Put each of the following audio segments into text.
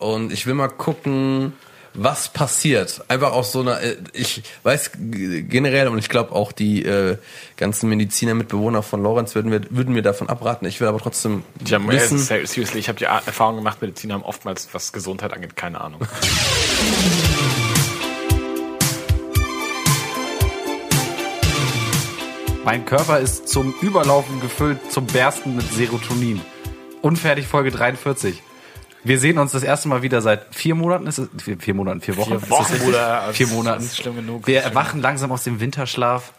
und ich will mal gucken, was passiert. Einfach aus so einer, äh, ich weiß generell und ich glaube auch die äh, ganzen Mediziner, Mitbewohner von Lorenz würden, wir, würden mir davon abraten. Ich will aber trotzdem Ich hab, äh, wissen. seriously, ich habe die Erfahrung gemacht, Mediziner haben oftmals, was Gesundheit angeht, keine Ahnung. Mein Körper ist zum Überlaufen gefüllt, zum Bersten mit Serotonin. Unfertig Folge 43. Wir sehen uns das erste Mal wieder seit vier Monaten. Ist es, vier, vier Monaten, vier Wochen. Vier das Wochen? Bruder. Vier Das Monaten. ist schlimm genug. Wir erwachen langsam aus dem Winterschlaf.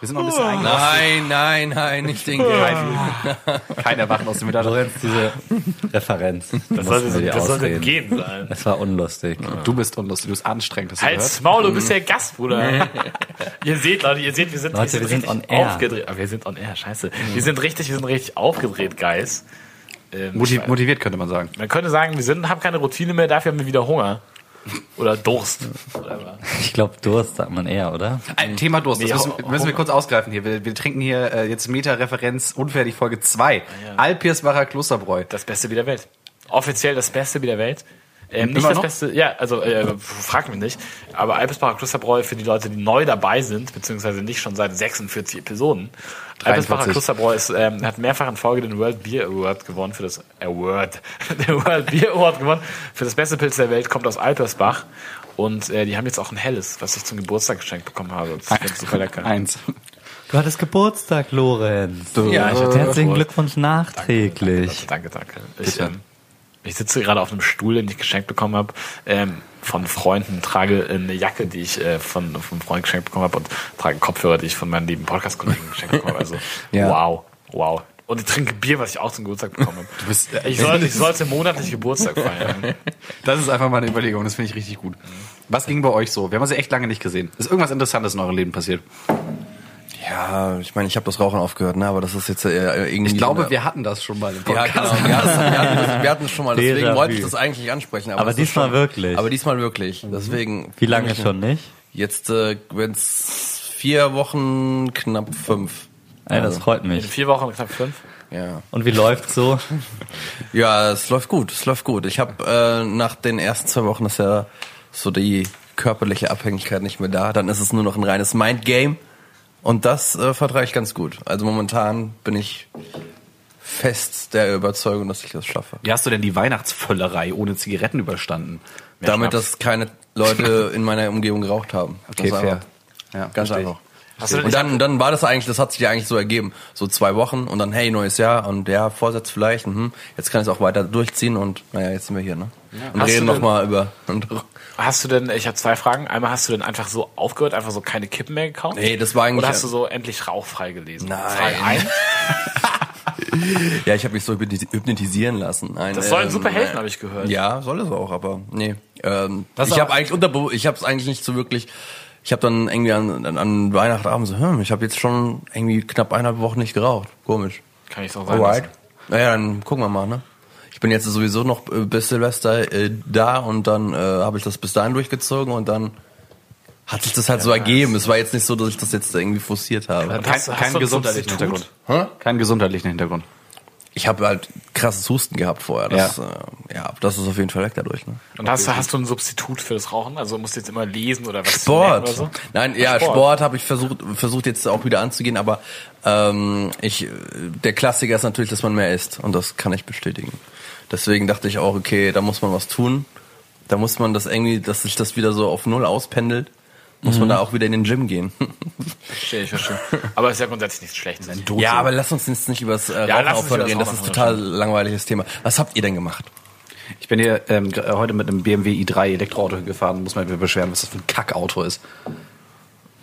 Wir sind noch ein bisschen Oh. eingeschlafen. Nein, nein, nein, nicht den Kein. Kein Erwachen aus dem Winterschlaf. Diese Referenz. Das sollte, wir das sollte gehen sein. Es war unlustig. Du bist unlustig, du bist anstrengend. Hast du Halt's gehört? Maul, du bist der Gast, Bruder. ihr seht, Leute, ihr seht, wir sind, Leute, wir sind richtig on air. aufgedreht. Ah, Wir sind on air, scheiße. Wir sind richtig, wir sind richtig aufgedreht, Guys. Ähm, Motiv motiviert könnte man sagen. man könnte sagen, wir sind, haben keine Routine mehr, dafür haben wir wieder Hunger. Oder Durst. Ich glaube, Durst sagt man eher, oder? Ein Thema Durst, das Nee, müssen, müssen wir kurz ausgreifen hier. Wir, wir trinken hier äh, jetzt Meta-Referenz unfertig Folge 2. Alpirsbacher Klosterbräu. Das Beste Bier der Welt. Offiziell das beste Bier der Welt. Ähm, nicht Immer das noch? Beste, ja, also äh, frag mich nicht. Aber Alpesbacher Klosterbräu für die Leute, die neu dabei sind, beziehungsweise nicht schon seit 46 Episoden. Alpesbacher 43. Klosterbräu ist, ähm, hat mehrfach in Folge den World Beer Award gewonnen für das Award, den World Beer Award gewonnen für das beste Pilz der Welt. Kommt aus Alpersbach und äh, die haben jetzt auch ein helles, was ich zum Geburtstag geschenkt bekommen habe. Das ist super lecker. Eins. Du hattest Geburtstag, Lorenz. Ja, ich hatte Herzlichen. Glückwunsch nachträglich. Danke, danke. Ich, ähm, ich sitze gerade auf einem Stuhl, den ich geschenkt bekommen habe, ähm, von Freunden, trage eine Jacke, die ich äh, von, von einem Freund geschenkt bekommen habe und trage Kopfhörer, die ich von meinen lieben Podcast-Kollegen geschenkt bekommen habe. Also, Ja. wow, wow. Und ich trinke Bier, was ich auch zum Geburtstag bekommen habe. Du bist, äh, Ich sollte, ich sollte monatlich Geburtstag feiern. Das ist einfach mal eine Überlegung, das finde ich richtig gut. Was ging bei euch so? Wir haben uns ja echt lange nicht gesehen. Ist irgendwas Interessantes in eurem Leben passiert? Ja, ich meine, ich habe das Rauchen aufgehört, ne? Aber das ist jetzt äh, irgendwie. Ich glaube, eine- wir hatten das schon mal im Ja, Podcast. genau. Wir hatten, es- wir, hatten, es- wir hatten es schon mal, deswegen wollte ich das eigentlich ansprechen. Aber das ist diesmal schon, wirklich. Aber diesmal wirklich. Deswegen. Wie lange schon nicht? Jetzt äh, werden es vier Wochen, knapp fünf. Ey, das freut In mich. vier Wochen, knapp fünf. Ja. Und wie läuft's so? Ja, es läuft gut, es läuft gut. Ich habe äh, nach den ersten zwei Wochen ist ja so die körperliche Abhängigkeit nicht mehr da. Dann ist es nur noch ein reines Mindgame. Und das äh, vertrage ich ganz gut. Also momentan bin ich fest der Überzeugung, dass ich das schaffe. Wie hast du denn die Weihnachtsvöllerei ohne Zigaretten überstanden? Mehr Damit, Schnaps. dass keine Leute in meiner Umgebung geraucht haben. Okay, Das fair. Ja, Ganz ich. einfach. Und dann, dann war das eigentlich, das hat sich ja eigentlich so ergeben. So zwei Wochen und dann, hey, neues Jahr und ja, Vorsatz vielleicht, mhm. jetzt kann ich es auch weiter durchziehen und naja, jetzt sind wir hier, ne? Und Hast reden nochmal über. Hast du denn, ich habe zwei Fragen. Einmal hast du denn einfach so aufgehört, einfach so keine Kippen mehr gekauft? Nee, das war eigentlich- Oder hast du so endlich rauchfrei gelesen? Nein. Frage eins. ja, ich habe mich so hypnoti- hypnotisieren lassen. Nein, Das soll ein ähm, super helfen, habe ich gehört. Ja, soll es auch, aber nee. Ähm, Das ich habe eigentlich unterbe ich habe es eigentlich nicht so wirklich. Ich habe dann irgendwie an, an, an Weihnachtsabend so, hm, ich habe jetzt schon irgendwie knapp eineinhalb Wochen nicht geraucht. Komisch. Kann ich so sagen. Alright. Naja, dann gucken wir mal, ne? Ich bin jetzt sowieso noch äh, bis Silvester äh, da und dann äh, habe ich das bis dahin durchgezogen und dann hat sich das halt so ergeben. Es war jetzt nicht so, dass ich das jetzt irgendwie forciert habe. Kein, hast du- hast keinen du ein gesundheitlichen? Hintergrund. Keinen gesundheitlichen Hintergrund. Ich habe halt krasses Husten gehabt vorher. Das, ja. Äh, ja, das ist auf jeden Fall weg dadurch. Ne? Und hast, du- hast du ein Substitut für das Rauchen? Also musst du jetzt immer lesen oder was Sport. oder so? Nein, ja, Sport. Sport, habe ich versucht, versucht jetzt auch wieder anzugehen, aber ähm, ich, der Klassiker ist natürlich, dass man mehr isst und das kann ich bestätigen. Deswegen dachte ich auch, okay, da muss man was tun. Da muss man das irgendwie, dass sich das wieder so auf null auspendelt, muss Mhm. man da auch wieder in den Gym gehen. Verstehe ich, verstehe. Aber ist ja grundsätzlich nichts Schlechtes. ja, aber lass uns jetzt nicht über das äh, Ja, Rauchen das reden. Das ist total langweiliges Thema. Was habt ihr denn gemacht? Ich bin hier ähm, heute mit einem BMW i3 Elektroauto gefahren, muss man wieder beschweren, was das für ein Kackauto ist.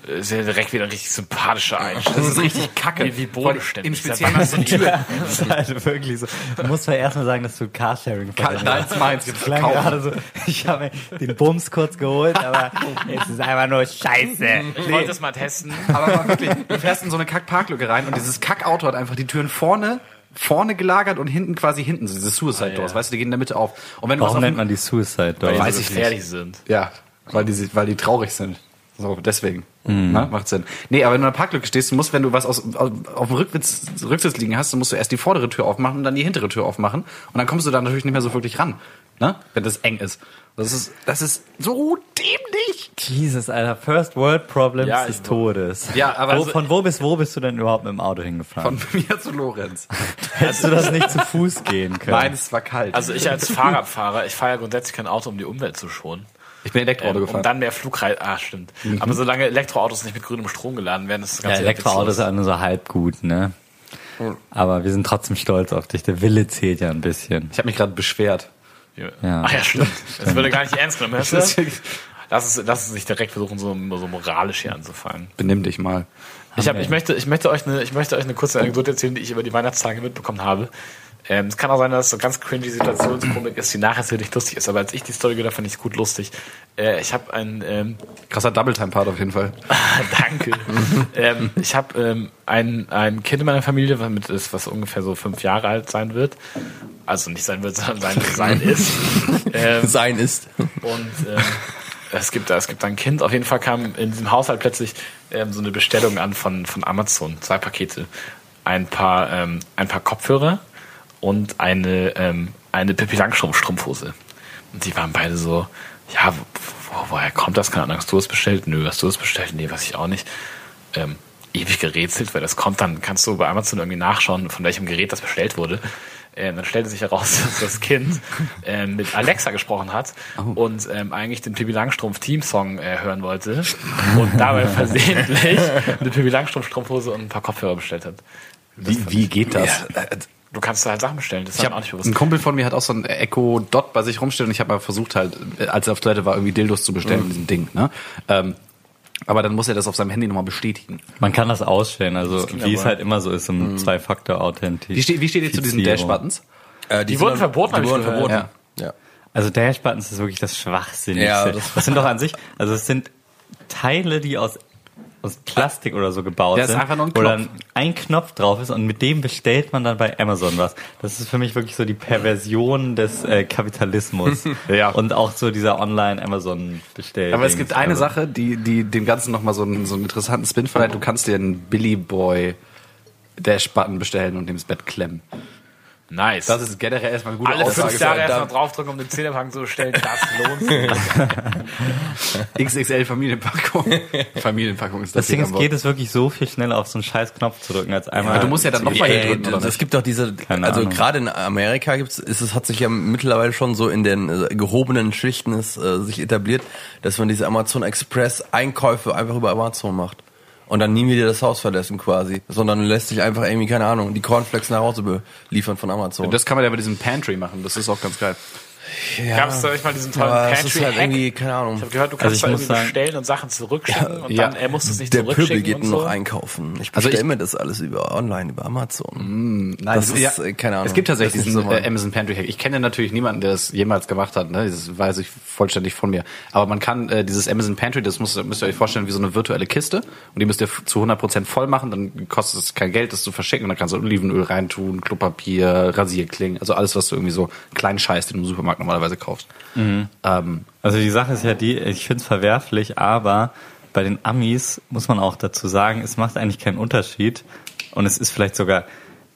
Ist ja direkt wieder ein richtig sympathischer Einstellung. Das ist richtig kacke. Wie, wie bodenständig. Im Speziellen hast du die Tür. Das ist halt wirklich so. Du musst mal erstmal sagen, dass du Carsharing verwendest. Nein, meins. Es klang gerade so, ich habe den Bums kurz geholt, aber es ist einfach nur scheiße. Ich wollte es mal testen. Aber mal wirklich, du fährst in so eine Kack-Parklücke rein und dieses Kackauto hat einfach die Türen vorne vorne gelagert und hinten quasi hinten, so diese Suicide Doors, weißt du, die gehen in der Mitte auf. Und wenn du was Warum auf nennt man die Suicide Door? Weiß so ich gefährlich sind. Ja, weil die, weil die traurig sind. So, deswegen. Na, macht Sinn. Nee, aber wenn du in der Parklücke stehst, du musst, wenn du was aus, auf, auf dem Rückwitz, Rücksitz liegen hast, dann musst du erst die vordere Tür aufmachen und dann die hintere Tür aufmachen. Und dann kommst du da natürlich nicht mehr so wirklich ran. Ne? Wenn das eng ist. Das ist, das ist so dämlich. Jesus, Alter, First World Problems Ja, des Todes. Ja, aber wo, also- von wo bis wo bist du denn überhaupt mit dem Auto hingefahren? Von mir zu Lorenz. Hättest du das nicht zu Fuß gehen können? Nein, es war kalt. Also ich als Fahrradfahrer, ich fahre ja grundsätzlich kein Auto, um die Umwelt zu schonen. Ich bin Elektroauto Ähm, gefahren. um dann mehr Flugreise. Ah, stimmt. Aber solange Elektroautos nicht mit grünem Strom geladen werden, ist das ja, Ganze Elektroautos witzlos. sind nur so halb gut, ne? Aber wir sind trotzdem stolz auf dich. Der Wille zählt ja ein bisschen. ich habe mich gerade beschwert. Ja. Ja. Ach ja, stimmt. Das würde gar nicht ernst genommen. Hörst du? Lass es, lass es nicht direkt versuchen, so, so moralisch hier anzufangen. Benimm dich mal. Ich, hab, ich, möchte, ich, möchte euch eine, ich möchte euch eine kurze Anekdote erzählen, die ich über die Weihnachtstage mitbekommen habe. Ähm, es kann auch sein, dass es so ganz cringy Situationskomik ist, die nachher sicherlich lustig ist, aber als ich die Story gehört habe, fand ich es gut lustig. Äh, ich habe ein, ähm, Krasser Double-Time-Part auf jeden Fall. danke. ähm, ich habe ähm, ein, ein Kind in meiner Familie, was, mit ist, was ungefähr so fünf Jahre alt sein wird. Also nicht sein wird, sondern sein, sein ist. Ähm, Sein ist. und ähm, es gibt da, es gibt da ein Kind. Auf jeden Fall kam in diesem Haushalt plötzlich ähm, so eine Bestellung an von, von Amazon. Zwei Pakete. Ein paar, ähm, ein paar Kopfhörer und eine, ähm, eine Pippi Langstrumpf Strumpfhose. Und die waren beide so, ja, wo, wo, woher kommt das? Keine Ahnung, hast du es bestellt? Nö, hast du es bestellt? Nee, weiß ich auch nicht. Ähm, ewig gerätselt, weil das kommt, dann kannst du bei Amazon irgendwie nachschauen, von welchem Gerät das bestellt wurde. Ähm, dann stellte sich heraus, dass das Kind ähm, mit Alexa gesprochen hat und ähm, eigentlich den Pippi Langstrumpf Teamsong äh, hören wollte und dabei versehentlich eine Pippi Langstrumpf Strumpfhose und ein paar Kopfhörer bestellt hat. Wie, wie geht das? Du kannst da halt Sachen bestellen, das Ich dann hab, auch nicht bewusst. ein Kumpel von mir hat auch so ein Echo Dot bei sich rumstehen und ich habe mal versucht halt, als er auf Toilette war, irgendwie Dildos zu bestellen in diesem Ding. Ne? Ähm, aber dann muss er das auf seinem Handy nochmal bestätigen. Man kann das ausstellen, also ging wie es halt immer so ist im Zwei-Faktor-Authentisch. Wie, steht, wie steht ihr zu diesen Dash-Buttons? Äh, Die wurden verboten, Die ich wurden verboten. Ja. Also Dash-Buttons ist wirklich das Schwachsinnigste. Ja, das, das- sind doch an sich, also es sind Teile, die aus, aus Plastik oder so gebaut Ja, es ist sind, einfach nur ein wo Knopf. dann ein Knopf drauf ist und mit dem bestellt man dann bei Amazon was. Das ist für mich wirklich so die Perversion des äh, Kapitalismus. Ja. Und auch so dieser Online-Amazon-Bestell. Aber es gibt eine also, Sache, die, die dem Ganzen nochmal so einen, so einen interessanten Spin verleiht. Du kannst dir einen Billy Boy Dash-Button bestellen und dem ins Bett klemmen. Nice. Das ist generell erstmal eine gute Alle Aussage. fünf Jahre erstmal draufdrücken, um den Zähnepacken zu bestellen, das lohnt sich. XXL Familienpackung. Familienpackung ist Das das Ding Ding ist, am geht es wirklich so viel schneller auf so einen scheiß Knopf zu drücken, als einmal. Aber du musst ja dann nochmal hier drücken, oder es gibt doch diese, Keine also Ahnung. gerade in Amerika gibt's, ist es hat sich ja mittlerweile schon so in den äh, gehobenen Schichten ist, äh, sich etabliert, dass man diese Amazon Express Einkäufe einfach über Amazon macht und dann nie wieder das Haus verlassen quasi, sondern lässt sich einfach irgendwie keine Ahnung die Cornflakes nach Hause beliefern von Amazon. Das kann man ja bei diesem Pantry machen. Das ist auch ganz geil. Ja, Gab's da nicht mal diesen tollen es ist halt Pantry-Hack? irgendwie keine Ahnung. Ich habe gehört, du Also kannst ich da irgendwie sagen- bestellen und Sachen zurückschicken und Ja. dann er muss es nicht Der zurückschicken Pöbel geht und nur so. noch einkaufen. Ich Also bestelle ich- mir das alles über online über Amazon. Nein, Das ist, äh, keine Ahnung. Es gibt tatsächlich diesen so äh, Amazon Pantry Hack. Ich kenne natürlich niemanden, der das jemals gemacht hat. Ne? Das weiß ich vollständig von mir. Aber man kann äh, dieses Amazon Pantry, das muss, müsst ihr euch vorstellen, wie so eine virtuelle Kiste. Und die müsst ihr zu 100% voll machen. Dann kostet es kein Geld, das zu verschicken. Und dann kannst du Olivenöl reintun, Klopapier, Rasierklingen. Also alles, was du irgendwie so kleinen Scheiß, den du im Supermarkt normalerweise kaufst. Ähm, Also die Sache ist ja die, ich finde es verwerflich, aber bei den Amis muss man auch dazu sagen, es macht eigentlich keinen Unterschied. Und es ist vielleicht sogar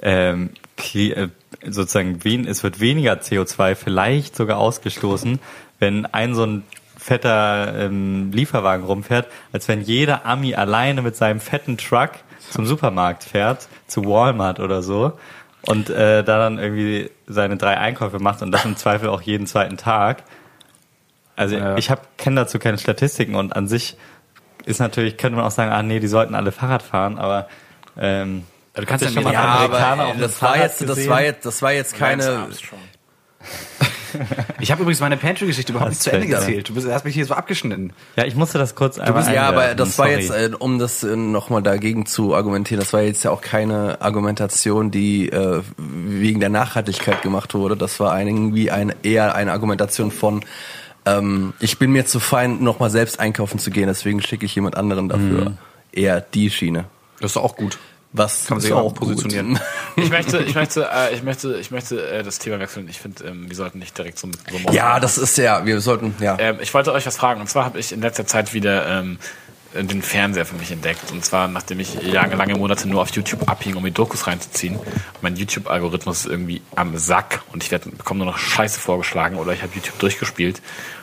ähm, äh, sozusagen es wird weniger CO2 vielleicht sogar ausgestoßen, wenn ein so ein fetter ähm, Lieferwagen rumfährt, als wenn jeder Ami alleine mit seinem fetten Truck zum Supermarkt fährt, zu Walmart oder so und äh, da dann irgendwie seine drei Einkäufe macht und das im Zweifel auch jeden zweiten Tag. Also Ja. ich habe kenne dazu keine Statistiken und an sich ist natürlich könnte man auch sagen, ah nee, die sollten alle Fahrrad fahren, aber ähm, du kannst ja schon mal Ja, Amerikaner aber auf das war Fahrrad jetzt, das gesehen? war jetzt, das war jetzt keine. Ich habe übrigens meine Pantry-Geschichte überhaupt nicht zu Ende erzählt. Du bist, hast mich hier so abgeschnitten. ja, ich musste das kurz einmal Ja, aber das war sorry. jetzt, äh, um das äh, nochmal dagegen zu argumentieren, das war jetzt ja auch keine Argumentation, die äh, wegen der Nachhaltigkeit gemacht wurde. Das war irgendwie eine, eher eine Argumentation von, ähm, ich bin mir zu fein, nochmal selbst einkaufen zu gehen, deswegen schicke ich jemand anderen dafür. Eher die Schiene. Das ist doch auch gut. Was Kann man sich auch gut. positionieren. Ich möchte, ich möchte, äh, ich möchte, ich möchte äh, das Thema wechseln. Ich finde, ähm, wir sollten nicht direkt so mit so Ja, das ist ja, wir sollten, ja. Ähm, ich wollte euch was fragen. Und zwar habe ich in letzter Zeit wieder ähm, äh, den Fernseher für mich entdeckt. Und zwar, nachdem ich lange, lange Monate nur auf YouTube abhing, um die Dokus reinzuziehen. Mein YouTube-Algorithmus ist irgendwie am Sack und ich werd, bekomme nur noch Scheiße vorgeschlagen oder ich habe YouTube durchgespielt.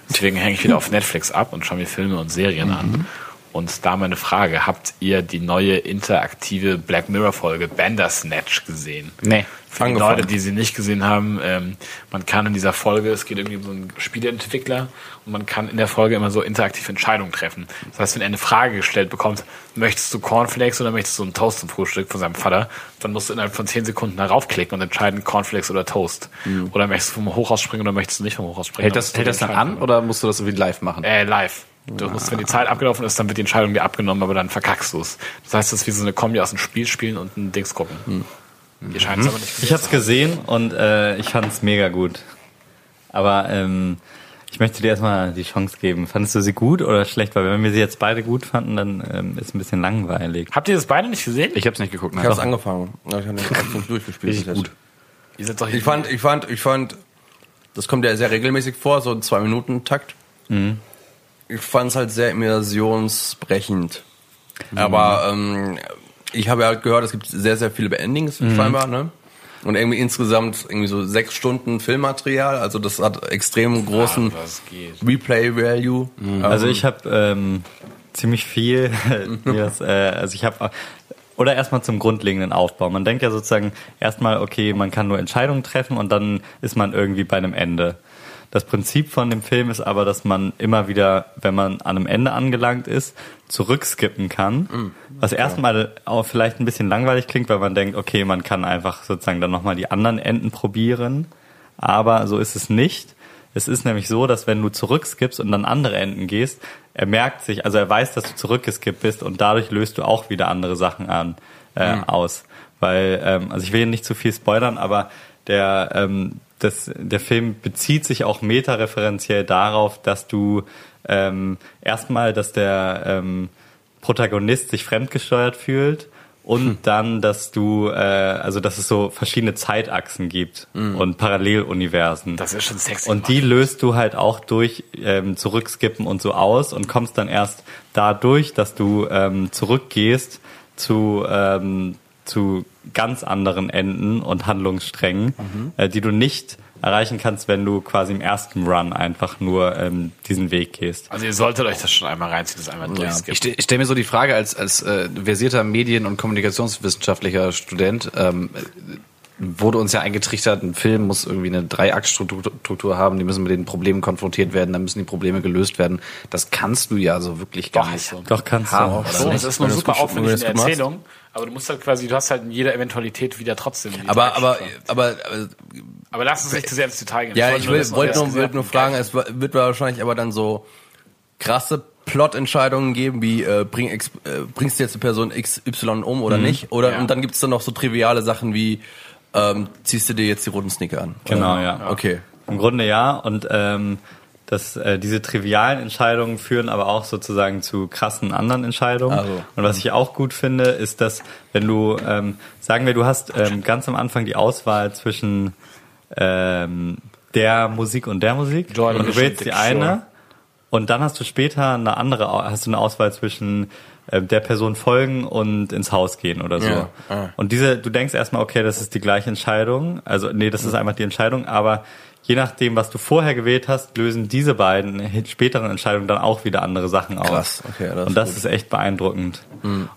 Deswegen hänge ich wieder auf Netflix ab und schaue mir Filme und Serien an. Und da meine Frage, habt ihr die neue interaktive Black Mirror-Folge Bandersnatch gesehen? Nee. Für die Angefangen. Leute, die sie nicht gesehen haben, ähm, man kann in dieser Folge, es geht irgendwie um so einen Spieleentwickler und man kann in der Folge immer so interaktiv Entscheidungen treffen. Das heißt, wenn er eine Frage gestellt bekommt, möchtest du Cornflakes oder möchtest du einen Toast zum Frühstück von seinem Vater, dann musst du innerhalb von 10 Sekunden darauf klicken und entscheiden, Cornflakes oder Toast. Oder möchtest du vom Hochhaus springen oder möchtest du nicht vom Hochhaus springen? Hält das, hält die das dann an oder musst du das irgendwie live machen? äh, live. Du musst, wenn die Zeit abgelaufen ist, dann wird die Entscheidung dir abgenommen, aber dann verkackst du es. Das heißt, das ist wie so eine Kombi aus einem Spiel spielen und ein Dings gucken. Ihr scheint es aber nicht Ich habe es gesehen und äh, ich fand es mega gut. Aber ähm, ich möchte dir erstmal die Chance geben. Fandest du sie gut oder schlecht? Weil wenn wir sie jetzt beide gut fanden, dann ähm, ist ein bisschen langweilig. Habt ihr das beide nicht gesehen? Ich hab's nicht geguckt. Ich Nein. habe es angefangen. Ich habe den Abend nicht durchgespielt. Richtig gut. Ihr seid doch Ich fand, ich fand, ich fand, das kommt ja sehr regelmäßig vor, so ein zwei Minuten Takt. Ich fand es halt sehr immersionsbrechend. Aber ähm, ich habe ja halt gehört, es gibt sehr, sehr viele Beendings scheinbar, ne? Und irgendwie insgesamt irgendwie so sechs Stunden Filmmaterial. Also das hat extrem großen was geht. Replay-Value. Also ich habe ähm, ziemlich viel, das, äh, also ich habe oder erstmal zum grundlegenden Aufbau. Man denkt ja sozusagen erstmal, okay, man kann nur Entscheidungen treffen und dann ist man irgendwie bei einem Ende. Das Prinzip von dem Film ist aber, dass man immer wieder, wenn man an einem Ende angelangt ist, zurückskippen kann. Was erstmal auch vielleicht ein bisschen langweilig klingt, weil man denkt, okay, man kann einfach sozusagen dann nochmal die anderen Enden probieren. Aber so ist es nicht. Es ist nämlich so, dass wenn du zurückskippst und dann andere Enden gehst, er merkt sich, also er weiß, dass du zurückgeskippt bist und dadurch löst du auch wieder andere Sachen an, äh, aus. Weil, ähm, also ich will hier nicht zu viel spoilern, aber der, ähm, das, der Film bezieht sich auch metareferenziell darauf, dass du ähm, erstmal, dass der ähm, Protagonist sich fremdgesteuert fühlt und dann, dass du, äh, also dass es so verschiedene Zeitachsen gibt und Paralleluniversen. Das ist schon sexy. Und die löst du halt auch durch ähm, Zurückskippen und so aus und kommst dann erst dadurch, dass du ähm, zurückgehst zu, ähm, zu ganz anderen Enden und Handlungssträngen, äh, die du nicht erreichen kannst, wenn du quasi im ersten Run einfach nur ähm, diesen Weg gehst. also ihr solltet euch das schon einmal reinziehen, das einmal Ich, durchskippen. ste- ich stelle mir so die Frage als, als äh, versierter Medien- und kommunikationswissenschaftlicher Student, ähm, wurde uns ja eingetrichtert, ein Film muss irgendwie eine Dreiaktstruktur Struktur haben, die müssen mit den Problemen konfrontiert werden, dann müssen die Probleme gelöst werden. Das kannst du ja so wirklich gar Doch, nicht. so. Doch kannst Haben, du auch. So, nicht? das ist es super gut- wenn aufwendig du in der das gut machst. Aber du musst halt quasi, du hast halt in jeder Eventualität wieder trotzdem. die Aber, aber, aber, aber aber lass uns nicht zu sehr ins Detail gehen. Ja, wollte ich nur wollte nur, das wollte nur gesehen fragen, habt. es wird wahrscheinlich aber dann so krasse Plot-Entscheidungen geben, wie äh, bring, ex, äh, bringst du jetzt die Person XY um oder nicht? Oder Ja. und dann gibt's dann noch so triviale Sachen wie ähm, ziehst du dir jetzt die roten Sneaker an? Genau, Oder? ja. Okay. Im Grunde ja. Und ähm, das, äh, diese trivialen Entscheidungen führen aber auch sozusagen zu krassen anderen Entscheidungen. Also. Und was ich auch gut finde, ist, dass wenn du, ähm, sagen wir, du hast ähm, ganz am Anfang die Auswahl zwischen ähm, der Musik und der Musik Joy und du wählst die eine und dann hast du später eine andere, hast du eine Auswahl zwischen äh, der Person folgen und ins Haus gehen oder so. Ja, ah. Und diese, du denkst erstmal, okay, das ist die gleiche Entscheidung. Also, nee, das ist einfach die Entscheidung, aber je nachdem, was du vorher gewählt hast, lösen diese beiden späteren Entscheidungen dann auch wieder andere Sachen aus. Krass, okay, das ist Und das gut. ist echt beeindruckend.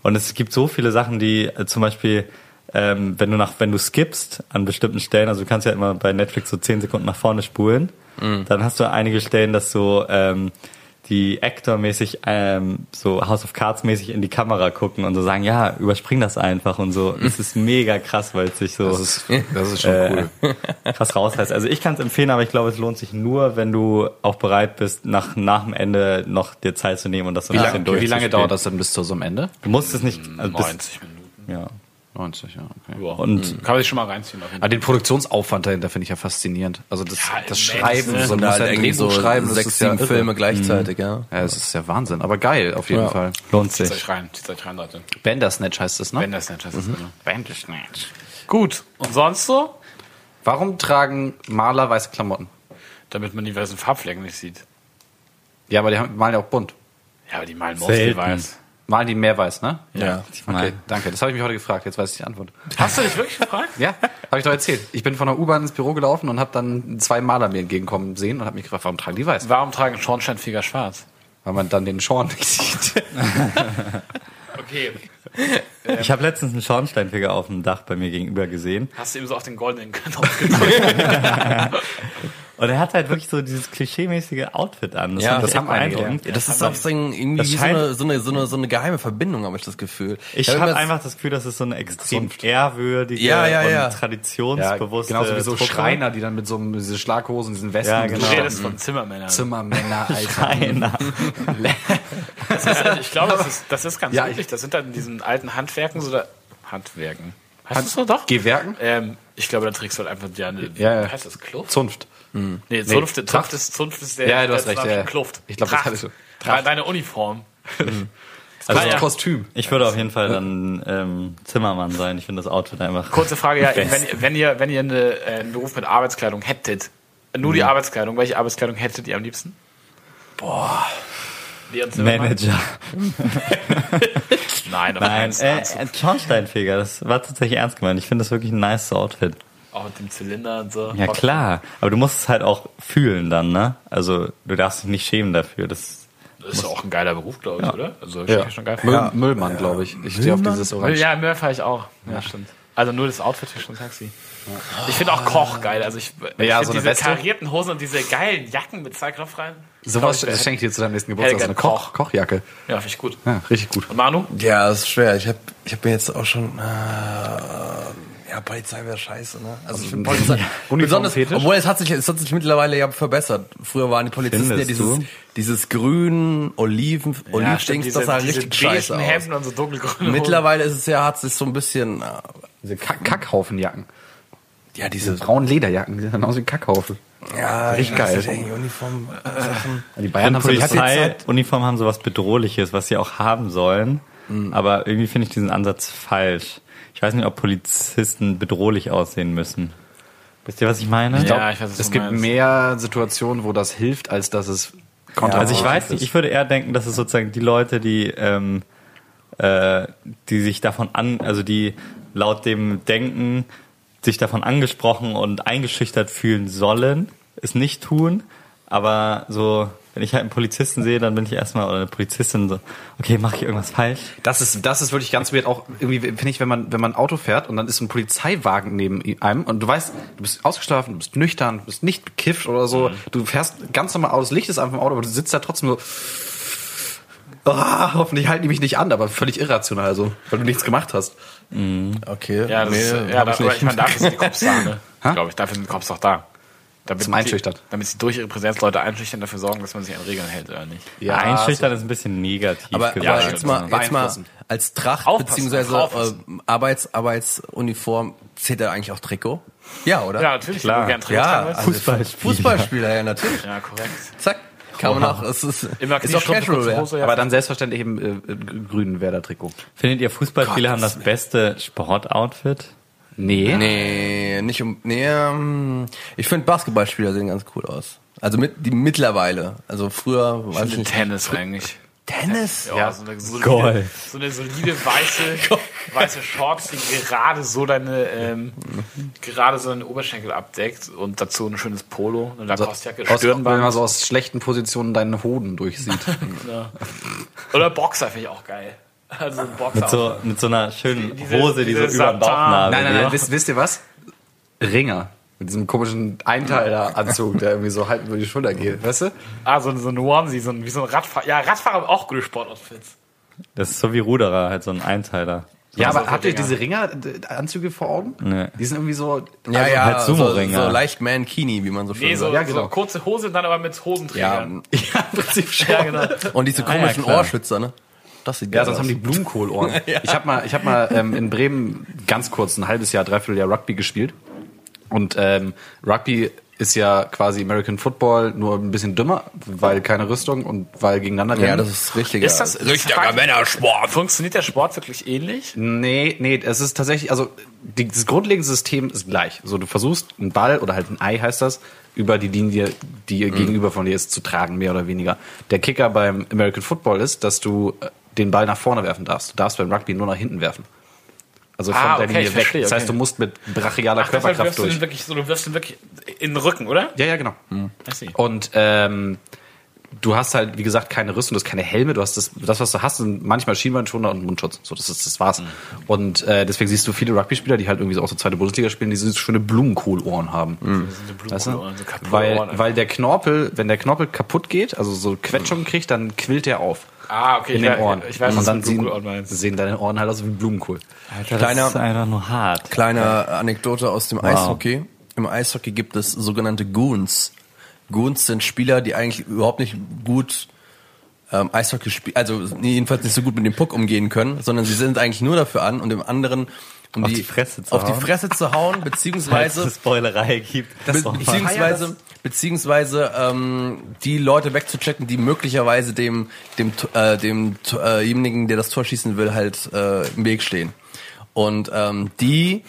Und es gibt so viele Sachen, die äh, zum Beispiel, ähm, wenn du nach, wenn du skippst an bestimmten Stellen, also du kannst ja immer bei Netflix so zehn Sekunden nach vorne spulen, dann hast du einige Stellen, dass so ähm, die Actor-mäßig, ähm, so House of Cards-mäßig in die Kamera gucken und so sagen, ja, überspring das einfach und so. Das ist mega krass, weil es sich so Das ist, das ist schon Äh, cool. krass rausreißt. Also ich kann es empfehlen, aber ich glaube, es lohnt sich nur, wenn du auch bereit bist, nach, nach dem Ende noch dir Zeit zu nehmen und das so Wie, ein lang, bisschen wie lange dauert das denn bis zu so einem Ende? Du musst es nicht, also bis, 90 Minuten. ja. 90, ja. Okay. Ja. Und Kann man sich schon mal reinziehen. Auf jeden Aber den Produktionsaufwand dahinter finde ich ja faszinierend. Also das, Ja, das Schreiben, ne? so da halt ja ein irgendwie so Drehbuch schreiben, das sechs, ja sieben irre. Filme gleichzeitig, ja. Ja, es ist ja Wahnsinn, aber geil auf jeden Ja. Fall. lohnt Zieht sich. euch rein, zieht euch rein, Leute. Bandersnatch heißt es, ne? Das nicht das ist. genau. Bandersnatch. Gut. Und sonst so? Warum tragen Maler weiße Klamotten? Damit man die weißen Farbflecken nicht sieht. Ja, aber die haben, malen ja auch bunt. Ja, aber die malen mostly weiß. Malen die mehr weiß, ne? Ja. Okay, danke. Das habe ich mich heute gefragt. Jetzt weiß ich die Antwort. Hast du dich wirklich gefragt? Ja, habe ich doch erzählt. Ich bin von der U-Bahn ins Büro gelaufen und habe dann zwei Maler mir entgegenkommen sehen und habe mich gefragt, warum tragen die weiß? Warum tragen Schornsteinfeger schwarz? Weil man dann den Schorn nicht sieht. Okay. Ich habe letztens einen Schornsteinfeger auf dem Dach bei mir gegenüber gesehen. Hast du eben so auf den goldenen Knopf gedrückt? Und er hat halt wirklich so dieses klischeemäßige Outfit an. Das, Ja, das haben einige, beeindruckend. Ja, das ist auch so ein, irgendwie Das wie so eine, so, eine, so, eine, so eine geheime Verbindung, habe ich das Gefühl. Ich hab habe einfach das Gefühl, dass es so eine extrem ehrwürdige Ja, ja, ja. und traditionsbewusste genauso wie so Truppe. Schreiner, die dann mit so einem, diese Schlaghosen, diesen Westen, Ja, Du genau. redest von Zimmermännern. Zimmermänner, Alter. Schreiner. Das ist, ich glaube, das ist, das ist ganz Ja, üblich. Das sind dann in diesen alten Handwerken so da, Handwerken. Heißt das so doch? Gewerken? Ähm, ich glaube, da trägst du halt einfach ja eine, Ja, ja. wie heißt das, Kluft? Zunft. Nee, Zunft, Tracht. Zunft, ist, Zunft ist der, Ja, du hast recht, ja. Kluft. Ich glaub, das Tracht. hatte ich so. Tracht. Deine Uniform. Also Ah, das ja. Kostüm. Ich würde auf jeden Fall dann ähm, Zimmermann sein. Ich finde das Outfit einfach. Kurze Frage, ja, wenn, ihr- wenn ihr, wenn ihr eine, äh, einen Beruf mit Arbeitskleidung hättet, nur Mhm. die Arbeitskleidung, welche Arbeitskleidung hättet ihr am liebsten? Boah. Manager. Nein, aber Nein, äh, äh, Schornsteinfeger. Das war tatsächlich ernst gemeint. Ich finde das wirklich ein nice Outfit. Auch mit dem Zylinder und so. Ja klar, aber du musst es halt auch fühlen dann, ne? Also du darfst dich nicht schämen dafür. Das Das ist auch ein geiler Beruf, glaube ich, oder? Also, ich Ja. ja. schon geil. Müll, Müllmann, glaube ich. Ich stehe auf dieses Orange. Ja, Möhr fahre ich auch. Ja, stimmt. Also nur das Outfit ist schon sexy. Ich finde auch Koch geil. Also ich, ich Ja, so diese Weste. karierten Hosen und diese geilen Jacken mit zwei Knopfreihen. Sowas schenke ich dir zu deinem nächsten Geburtstag. So eine Koch. Kochjacke. Ja, finde ich gut. Ja, richtig gut. Und Manu? Ja, das ist schwer. Ich habe ich hab mir jetzt auch schon. Äh, ja, Polizei wäre scheiße, ne? Also ich finde Polizei. besonders, obwohl es hat sich, es hat sich mittlerweile ja verbessert. Früher waren die Polizisten ja Findest dieses, du? dieses grün, Oliven, Olivdings, stimmt, das sah diese richtig scheiße aus. Hemden und so dunkelgrüne Hosen. Mittlerweile ist es ja, hat sich so ein bisschen, äh, Diese Kack Kackhaufenjacken. ja, diese, Braunen Lederjacken, die sehen aus wie Kackhaufen. ja, Richtig geil. irgendwie Uniform, äh. Die Bayern haben so die Polizeiuniformen haben sowas Bedrohliches, was sie auch haben sollen. Aber irgendwie finde ich diesen Ansatz falsch. Ich weiß nicht, ob Polizisten bedrohlich aussehen müssen. Wisst ihr, was ich meine? Ja, ich weiß, was Es du gibt meinst. mehr Situationen, wo das hilft, als dass es kontra Also ich weiß nicht, ich würde eher denken, dass es sozusagen die Leute, die, ähm, äh, die sich davon an, also die laut dem Denken sich davon angesprochen und eingeschüchtert fühlen sollen, es nicht tun. Aber so, wenn ich halt einen Polizisten sehe, dann bin ich erstmal, oder eine Polizistin so, okay, mache ich irgendwas falsch? Das ist, das ist wirklich ganz weird. Auch irgendwie, finde ich, wenn man, wenn man Auto fährt und dann ist ein Polizeiwagen neben einem und du weißt, du bist ausgeschlafen, du bist nüchtern, du bist nicht bekifft oder so. Du fährst ganz normal aus, Licht ist einfach im Auto, aber du sitzt da trotzdem so. Ah, hoffentlich halten die mich nicht an, aber völlig irrational so, weil du nichts gemacht hast. Okay, Ja, das ist, nee, ja hab da, ich ich meine, dafür sind die Cops da, ne? Glaube ich. Dafür sind die Cops doch da. Damit Zum sie- Einschüchtern. Damit sie durch ihre Präsenz Leute einschüchtern, dafür sorgen, dass man sich an Regeln hält, oder nicht? Ja, Einschüchtern ist ein bisschen negativ Aber, gesagt. aber jetzt mal, jetzt mal als Tracht Aufpassen, beziehungsweise äh, Arbeits, Arbeitsuniform zählt da eigentlich auch Trikot? Ja, oder? Ja, natürlich. Klar. Gern ja also Fußballspieler. Fußballspieler, ja natürlich. Ja, korrekt. Zack, kann man auch. Es ist, Immer ist auch casual. Ja. Hose, ja. Aber dann selbstverständlich eben äh, äh, grünen Werder-Trikot. Findet ihr Fußballspieler Gott, haben das beste Sportoutfit? Nee. Nee, nicht um. Nee, ähm, ich finde Basketballspieler sehen ganz cool aus. Also mit die mittlerweile. Also früher ich Ich nicht. Tennis eigentlich. Tennis? Ja, so eine solide, Golf. so eine solide weiße, weiße Shorts, die gerade so deine, ähm, gerade so deine Oberschenkel abdeckt und dazu ein schönes Polo, eine Lacoste-Jacke, Aus, wenn man Stirnband so aus schlechten Positionen deinen Hoden durchsieht. oder Boxer finde ich auch geil. Also ein Boxer. Mit so, mit so einer schönen Diese- Hose, die so über den Bauchnabel Nein, nein, nein, wisst, wisst ihr was? Ringer. Mit diesem komischen Einteiler-Anzug, der irgendwie so halb über die Schulter geht, weißt du? Ah, so, so ein Onesie, so ein, wie so ein Radfahrer. Ja, Radfahrer haben auch gute Sportoutfits. Das ist so wie Ruderer, halt so ein Einteiler. Ja, aber habt ihr diese Ringer-Anzüge vor Augen? Nee. Die sind irgendwie so. Ja, also- ja, halt so, so leicht Mankini, wie man so schön Nee, so, sagt. Ja, genau. so kurze Hose, dann aber mit Ja, Hosenträgern. Ja, im Prinzip schon. Ja, genau. und diese ja, komischen klar. Ohrschützer, ne? Das sieht Ja, sonst aus. haben die Blumenkohlohren. Ich habe mal, ich hab mal ähm, in Bremen ganz kurz ein halbes Jahr, dreiviertel Jahr Rugby gespielt. Und ähm, Rugby ist ja quasi American Football nur ein bisschen dümmer, weil keine Rüstung und weil gegeneinander Ja, rennen. das ist richtiger, Ist das richtiger Männersport. Funktioniert der Sport wirklich ähnlich? Nee, nee, es ist tatsächlich, also die, das grundlegende System ist gleich. So, du versuchst einen Ball oder halt ein Ei heißt das, über die Linie, die Mhm. gegenüber von dir ist, zu tragen, mehr oder weniger. Der Kicker beim American Football ist, dass du äh, den Ball nach vorne werfen darfst. Du darfst beim Rugby nur nach hinten werfen. Also von Ah, der okay, Linie ich weg. verstehe, Das heißt, du musst mit brachialer Ach, Körperkraft wirfst du durch. den wirklich so, du wirfst ihn wirklich in den Rücken, oder? Ja, ja, genau. See. Und ähm, du hast halt, wie gesagt, keine Rüstung, du hast keine Helme, du hast das, das was du hast, sind manchmal Schienbeinschoner und Mundschutz. So, das ist, das war's. Und äh, deswegen siehst du viele Rugby-Spieler, die halt irgendwie so auch so zweite Bundesliga spielen, die so schöne Blumenkohlohren haben. Weißt du? Blumenkohlohren, so weil, weil der Knorpel, wenn der Knorpel kaputt geht, also so Quetschungen kriegt, dann quillt der auf. Ah, okay, In ich den weiß- Ohren. ich weiß, und was dann sehen, sehen deine Ohren halt aus wie Blumenkohl. Alter, das Kleiner- ist einfach nur hart. Kleine Anekdote aus dem Eishockey. Im Eishockey gibt es sogenannte Goons. Goons sind Spieler, die eigentlich überhaupt nicht gut ähm, Eishockey spielen, also jedenfalls nicht so gut mit dem Puck umgehen können, sondern sie sind eigentlich nur dafür an, um dem anderen um Auf die Fresse zu auf hauen. die Fresse zu hauen, es beziehungsweise eine Spoilerei gibt. Das- feier beziehungsweise beziehungsweise ähm, die Leute wegzuchecken, die möglicherweise dem dem äh, dem äh, demjenigen, der das Tor schießen will, halt äh, im Weg stehen. Und ähm, die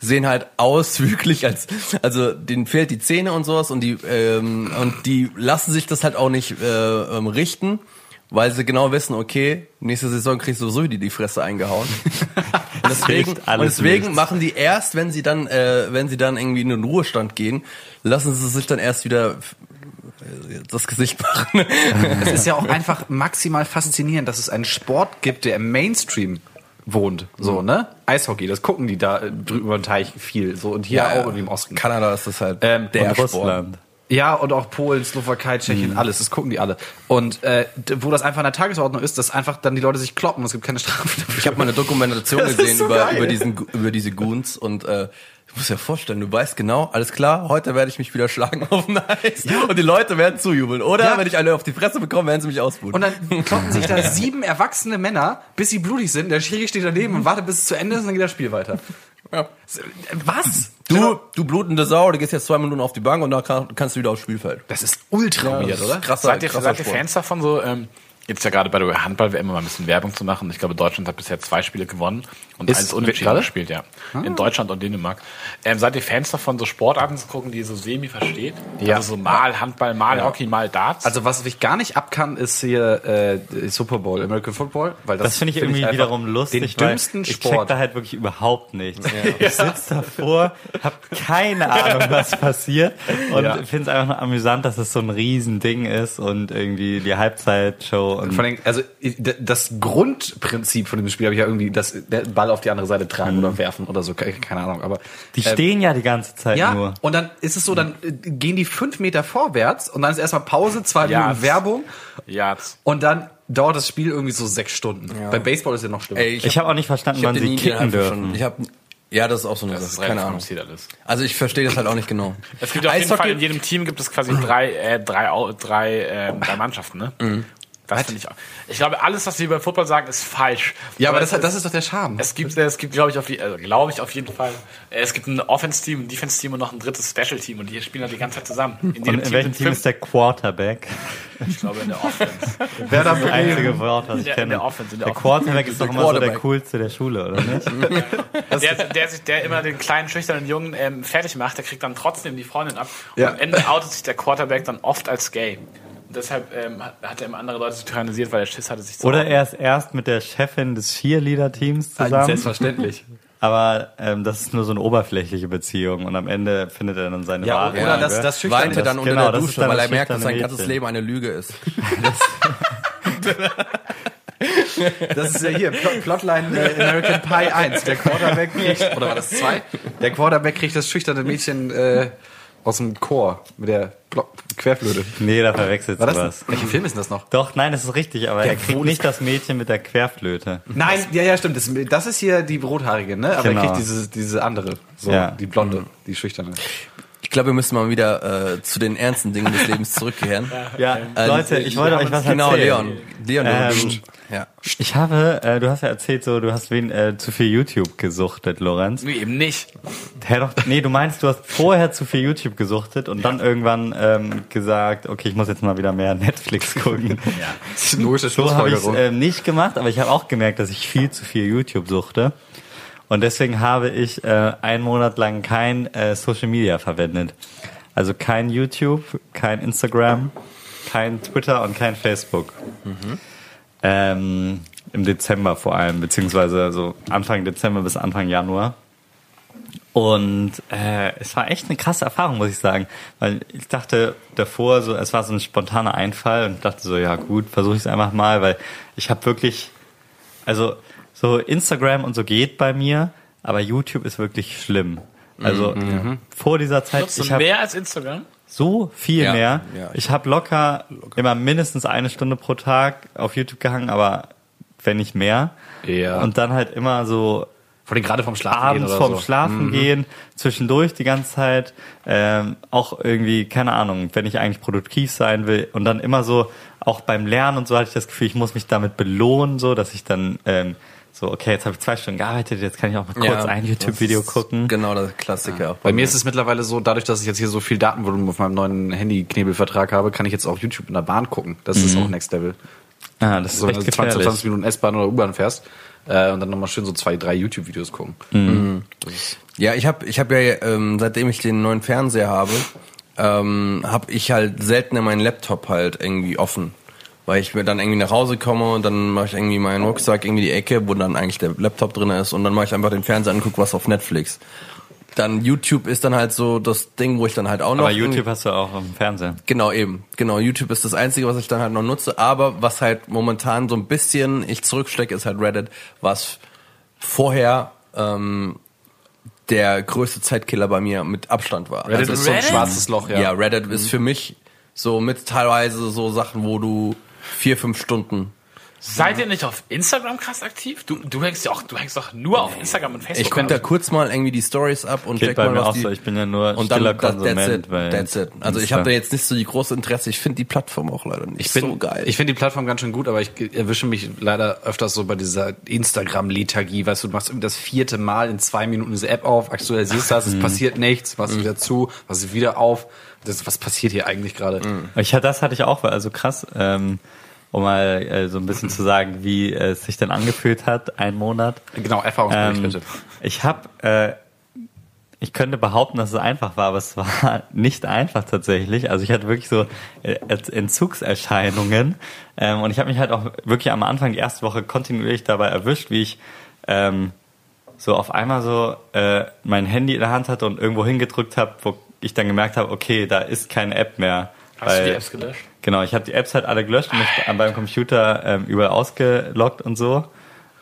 sehen halt aus wirklich als also denen fehlt die Zähne und sowas und die ähm, und die lassen sich das halt auch nicht äh, ähm, richten, weil sie genau wissen, okay, nächste Saison kriegst du sowieso die die Fresse eingehauen. Und deswegen, und deswegen nichts. machen die erst, wenn sie dann, äh, wenn sie dann irgendwie in den Ruhestand gehen, lassen sie sich dann erst wieder äh, das Gesicht machen. Es ist ja auch einfach maximal faszinierend, dass es einen Sport gibt, der im Mainstream wohnt. So, ne? Eishockey, das gucken die da äh, drüben über den Teich viel. So, und hier auch irgendwie im Osten. Kanada ist das halt Ähm, der Und Sport. Russland. Ja, und auch Polen, Slowakei, Tschechien, alles, das gucken die alle. Und äh, wo das einfach in der Tagesordnung ist, dass einfach dann die Leute sich kloppen und es gibt keine Strafe dafür. Ich habe mal eine Dokumentation gesehen so über, geil. über, diesen, über diese Goons und äh, ich muss ja vorstellen, du weißt genau, alles klar, heute werde ich mich wieder schlagen auf dem Eis und die Leute werden zujubeln. Oder Ja. wenn ich eine auf die Fresse bekomme, werden sie mich ausbuhen. Und dann kloppen sich da sieben erwachsene Männer, bis sie blutig sind. Der Schiri steht daneben und wartet, bis es zu Ende ist und dann geht das Spiel weiter. Ja. Was? Du, du blutende Sau, du gehst jetzt zwei Minuten auf die Bank und dann kann, kannst du wieder aufs Spielfeld. Das ist ultra weird, oder? Krasser, Seid ihr, krasser seid ihr. Fans davon so, ähm, jetzt ja gerade bei der Handball-WM mal ein bisschen Werbung zu machen. Ich glaube, Deutschland hat bisher zwei Spiele gewonnen und Ist- eins unentschieden gespielt, ja. In Deutschland und Dänemark. Ähm, seid ihr Fans davon, so Sportarten zu gucken, die ihr so semi versteht? Ja. Also so mal Handball, mal Hockey, mal Darts? Also was ich gar nicht abkann, ist hier äh, Super Bowl, American Football, weil das, Das finde ich find irgendwie einfach wiederum lustig, Den dümmsten weil ich check Sport. da halt wirklich überhaupt nichts. Ich sitze davor, habe keine Ahnung, was passiert und Ja. finde es einfach nur amüsant, dass es so ein Riesending ist und irgendwie die Halbzeitshow und Vor allem, also das Grundprinzip von dem Spiel habe ich ja irgendwie, das der Ball auf die andere Seite tragen oder werfen oder so, ke- keine Ahnung. Aber die ähm, stehen ja die ganze Zeit ja, nur. und dann ist es so, dann äh, gehen die fünf Meter vorwärts und dann ist erstmal Pause, zwei Ja, Minuten Werbung ja, und dann dauert das Spiel irgendwie so sechs Stunden. Bei Baseball ist ja noch schlimmer. Ey, Ich habe auch nicht verstanden, hab wann sie kicken dürfen. von- Ich hab, ja, das ist auch so eine das Sache. ist Keine Ahnung. Also ich verstehe das halt auch nicht genau. Es gibt auf jeden Fall in jedem Team gibt es quasi drei, äh, drei, drei, äh, drei Mannschaften, ne? Das finde ich auch. Ich glaube, alles, was wir über Football sagen, ist falsch. ja, aber es das, ist- das ist doch der Charme. Es gibt, es gibt, glaube ich, auf, also, glaube ich, auf jeden Fall. Es gibt ein Offense-Team, ein Defense-Team und noch ein drittes Special-Team und die spielen halt die ganze Zeit zusammen. In Und in welchem sind Team fünf- ist der Quarterback? Ich glaube in der Offense. Wer da Das einzige Wort, was ich der- in kenne. der Offense, in der der. Quarterback ist doch immer so der coolste der Schule, oder nicht? der, der, sich, der immer den kleinen, schüchternen Jungen ähm, fertig macht, der kriegt dann trotzdem die Freundin ab. Und Ja. am Ende outet sich der Quarterback dann oft als gay. Und deshalb ähm, hat, er immer andere Leute tyrannisiert, weil er Schiss hatte, sich zu Oder er ist erst mit der Chefin des Cheerleader-Teams zusammen. Selbstverständlich. Aber ähm, das ist nur so eine oberflächliche Beziehung und am Ende findet er dann seine Ja, wahre oder das- das Schüchterne. Weinte dann unter genau, der das ist Dusche, dann weil er merkt, dass sein ganzes. Leben eine Lüge ist. Das ist ja hier, Plot, Plotline äh, American Pie 1. Der Quarterback kriegt, oder war das 2? Der Quarterback kriegt das schüchterne Mädchen äh, aus dem Chor mit der Blo Querflöte. Nee, da verwechselt du das was. Welchen Film ist denn das noch? Doch, nein, das ist richtig, aber er kriegt nicht das Mädchen mit der Querflöte. Nein, ja, ja, stimmt. Das, das ist hier die rothaarige, ne? Aber Genau. er kriegt diese, diese andere, so Ja. die blonde, die schüchterne. Glaube, wir müssen mal wieder äh, zu den ernsten Dingen des Lebens zurückkehren. Ja, Äh, Leute, ich wollte euch was Genau, erzählen. Leon. Leon, Ähm, du, ja. Ich habe, äh, du hast ja erzählt, so, du hast wen, äh, zu viel YouTube gesuchtet, Lorenz. Nee, eben nicht. Hä, doch, nee, du meinst, du hast vorher zu viel YouTube gesuchtet und dann irgendwann ähm, gesagt, okay, ich muss jetzt mal wieder mehr Netflix gucken. Das ist eine logische So habe ich ähm, nicht gemacht, aber ich habe auch gemerkt, dass ich viel zu viel YouTube suchte. Und deswegen habe ich äh, einen Monat lang kein äh, Social Media verwendet. Also kein YouTube, kein Instagram, kein Twitter und kein Facebook. Ähm, Im Dezember vor allem, beziehungsweise so Anfang Dezember bis Anfang Januar. Und äh, es war echt eine krasse Erfahrung, muss ich sagen. Weil ich dachte davor, so es war so ein spontaner Einfall und dachte so, ja gut, versuche ich es einfach mal, weil ich habe wirklich, also so Instagram und so geht bei mir, aber YouTube ist wirklich schlimm. Also vor dieser Zeit, Nutzt du ich habe mehr als Instagram? so viel Ja, mehr. ja, ich habe locker, immer mindestens eine Stunde pro Tag auf YouTube gehangen, aber wenn nicht mehr. Ja. Und dann halt immer so Vor allem gerade vom Schlafen abends gehen oder vorm so. Mhm. Schlafen gehen, zwischendurch die ganze Zeit, ähm, auch irgendwie, keine Ahnung, wenn ich eigentlich produktiv sein will und dann immer so, auch beim Lernen und so hatte ich das Gefühl, ich muss mich damit belohnen, so, dass ich dann ähm, so, okay, jetzt habe ich zwei Stunden gearbeitet, jetzt kann ich auch mal kurz ein YouTube-Video gucken. Genau, der Klassiker. Bei mir ist es mittlerweile so, dadurch, dass ich jetzt hier so viel Datenvolumen auf meinem neuen Handy-Knebelvertrag habe, kann ich jetzt auch YouTube in der Bahn gucken. Das ist auch Next Level. Ah, das ist So, wenn echt du 20, gefährlich. 20 Minuten S-Bahn oder U-Bahn fährst äh, und dann nochmal schön so zwei, drei YouTube-Videos gucken. Ja, ich habe ich hab ja, ähm, seitdem ich den neuen Fernseher habe, ähm, habe ich halt seltener meinen Laptop halt irgendwie offen. Weil ich mir dann irgendwie nach Hause komme und dann mache ich irgendwie meinen Rucksack irgendwie die Ecke, wo dann eigentlich der Laptop drin ist und dann mache ich einfach den Fernseher anguck, was auf Netflix. Dann YouTube ist dann halt so das Ding, wo ich dann halt auch noch Aber YouTube hast du auch im Fernsehen. Genau, eben. Genau, YouTube ist das Einzige, was ich dann halt noch nutze. Aber was halt momentan so ein bisschen ich zurückstecke, ist halt Reddit, was vorher ähm, der größte Zeitkiller bei mir mit Abstand war. Reddit Also ist so ein Reddit? schwarzes Loch, ja. ja, Reddit ist für mich so mit teilweise so Sachen, wo du vier, fünf Stunden Seid ihr nicht auf Instagram krass aktiv? Du, du hängst ja auch, du hängst doch nur auf Instagram und Facebook. Ich guck da kurz mal irgendwie die Stories ab und Geht check bei mal, mir was auch die so. Ich bin ja nur und dann stiller that, that's Konsument. it, bei that's it. Also ich habe da jetzt nicht so die große Interesse. Ich finde die Plattform auch leider nicht Ich bin, so geil. Ich finde die Plattform ganz schön gut, aber ich erwische mich leider öfters so bei dieser Instagram-Lethargie. Weißt du, du machst irgendwie das vierte Mal in zwei Minuten diese App auf, aktualisierst das, es passiert nichts, machst wieder zu, machst wieder auf. Das, was passiert hier eigentlich gerade? Ich hatte, das hatte ich auch, also krass, ähm, um mal äh, so ein bisschen zu sagen, wie äh, es sich denn angefühlt hat, ein Monat. Genau, Erfahrungsbericht Ähm, bitte. ich habe, äh, ich könnte behaupten, dass es einfach war, aber es war nicht einfach tatsächlich. Also ich hatte wirklich so äh, Entzugserscheinungen ähm, und ich habe mich halt auch wirklich am Anfang die erste Woche kontinuierlich dabei erwischt, wie ich ähm, so auf einmal so äh, mein Handy in der Hand hatte und irgendwo hingedrückt habe, wo ich dann gemerkt habe, okay, da ist keine App mehr. Hast du weil- die Apps gelöscht? Genau, ich habe die Apps halt alle gelöscht und mich an beim Computer ähm, überall ausgeloggt und so.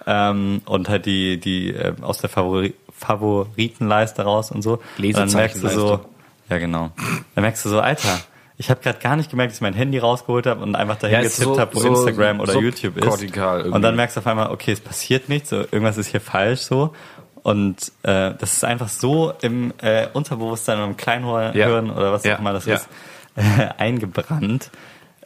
Ähm, und halt die, die ähm, aus der Favori Favoritenleiste raus und so. Und dann merkst du so, ja genau. Dann merkst du so, Alter, ich habe gerade gar nicht gemerkt, dass ich mein Handy rausgeholt habe und einfach dahin Ja, getippt so- habe, wo so Instagram oder YouTube ist. irgendwie. Und dann merkst du auf einmal, okay, es passiert nichts, so, irgendwas ist hier falsch so. Und äh, das ist einfach so im äh, Unterbewusstsein oder im Kleinhirn Ja. oder was Ja. auch immer das Ja. ist, äh, eingebrannt.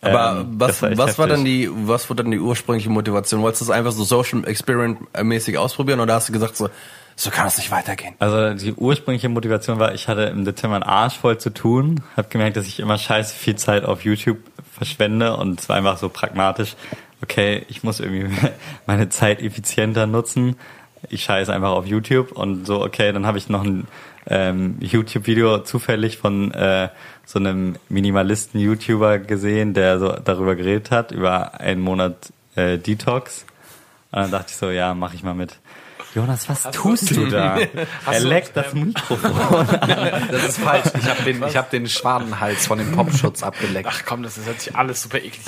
Aber Ähm, was, war was war dann die, was war dann die ursprüngliche Motivation? Wolltest du das einfach so Social Experiment mäßig ausprobieren oder hast du gesagt so, so kann es nicht weitergehen? Also die ursprüngliche Motivation war, ich hatte im Dezember einen Arsch voll zu tun, habe gemerkt, dass ich immer scheiße viel Zeit auf YouTube verschwende und es war einfach so pragmatisch, okay, ich muss irgendwie meine Zeit effizienter nutzen. Ich scheiße einfach auf YouTube und so, okay, dann habe ich noch ein ähm, YouTube-Video zufällig von äh, so einem Minimalisten-YouTuber gesehen, der so darüber geredet hat, über einen Monat äh, Detox. Und dann dachte ich so, ja, mach ich mal mit. Jonas, was tust du da? er du, leckt das ähm, Mikrofon. Das ist falsch. Ich habe den, ich hab den Schwanenhals von dem Popschutz abgeleckt. Ach komm, das hört sich alles super eklig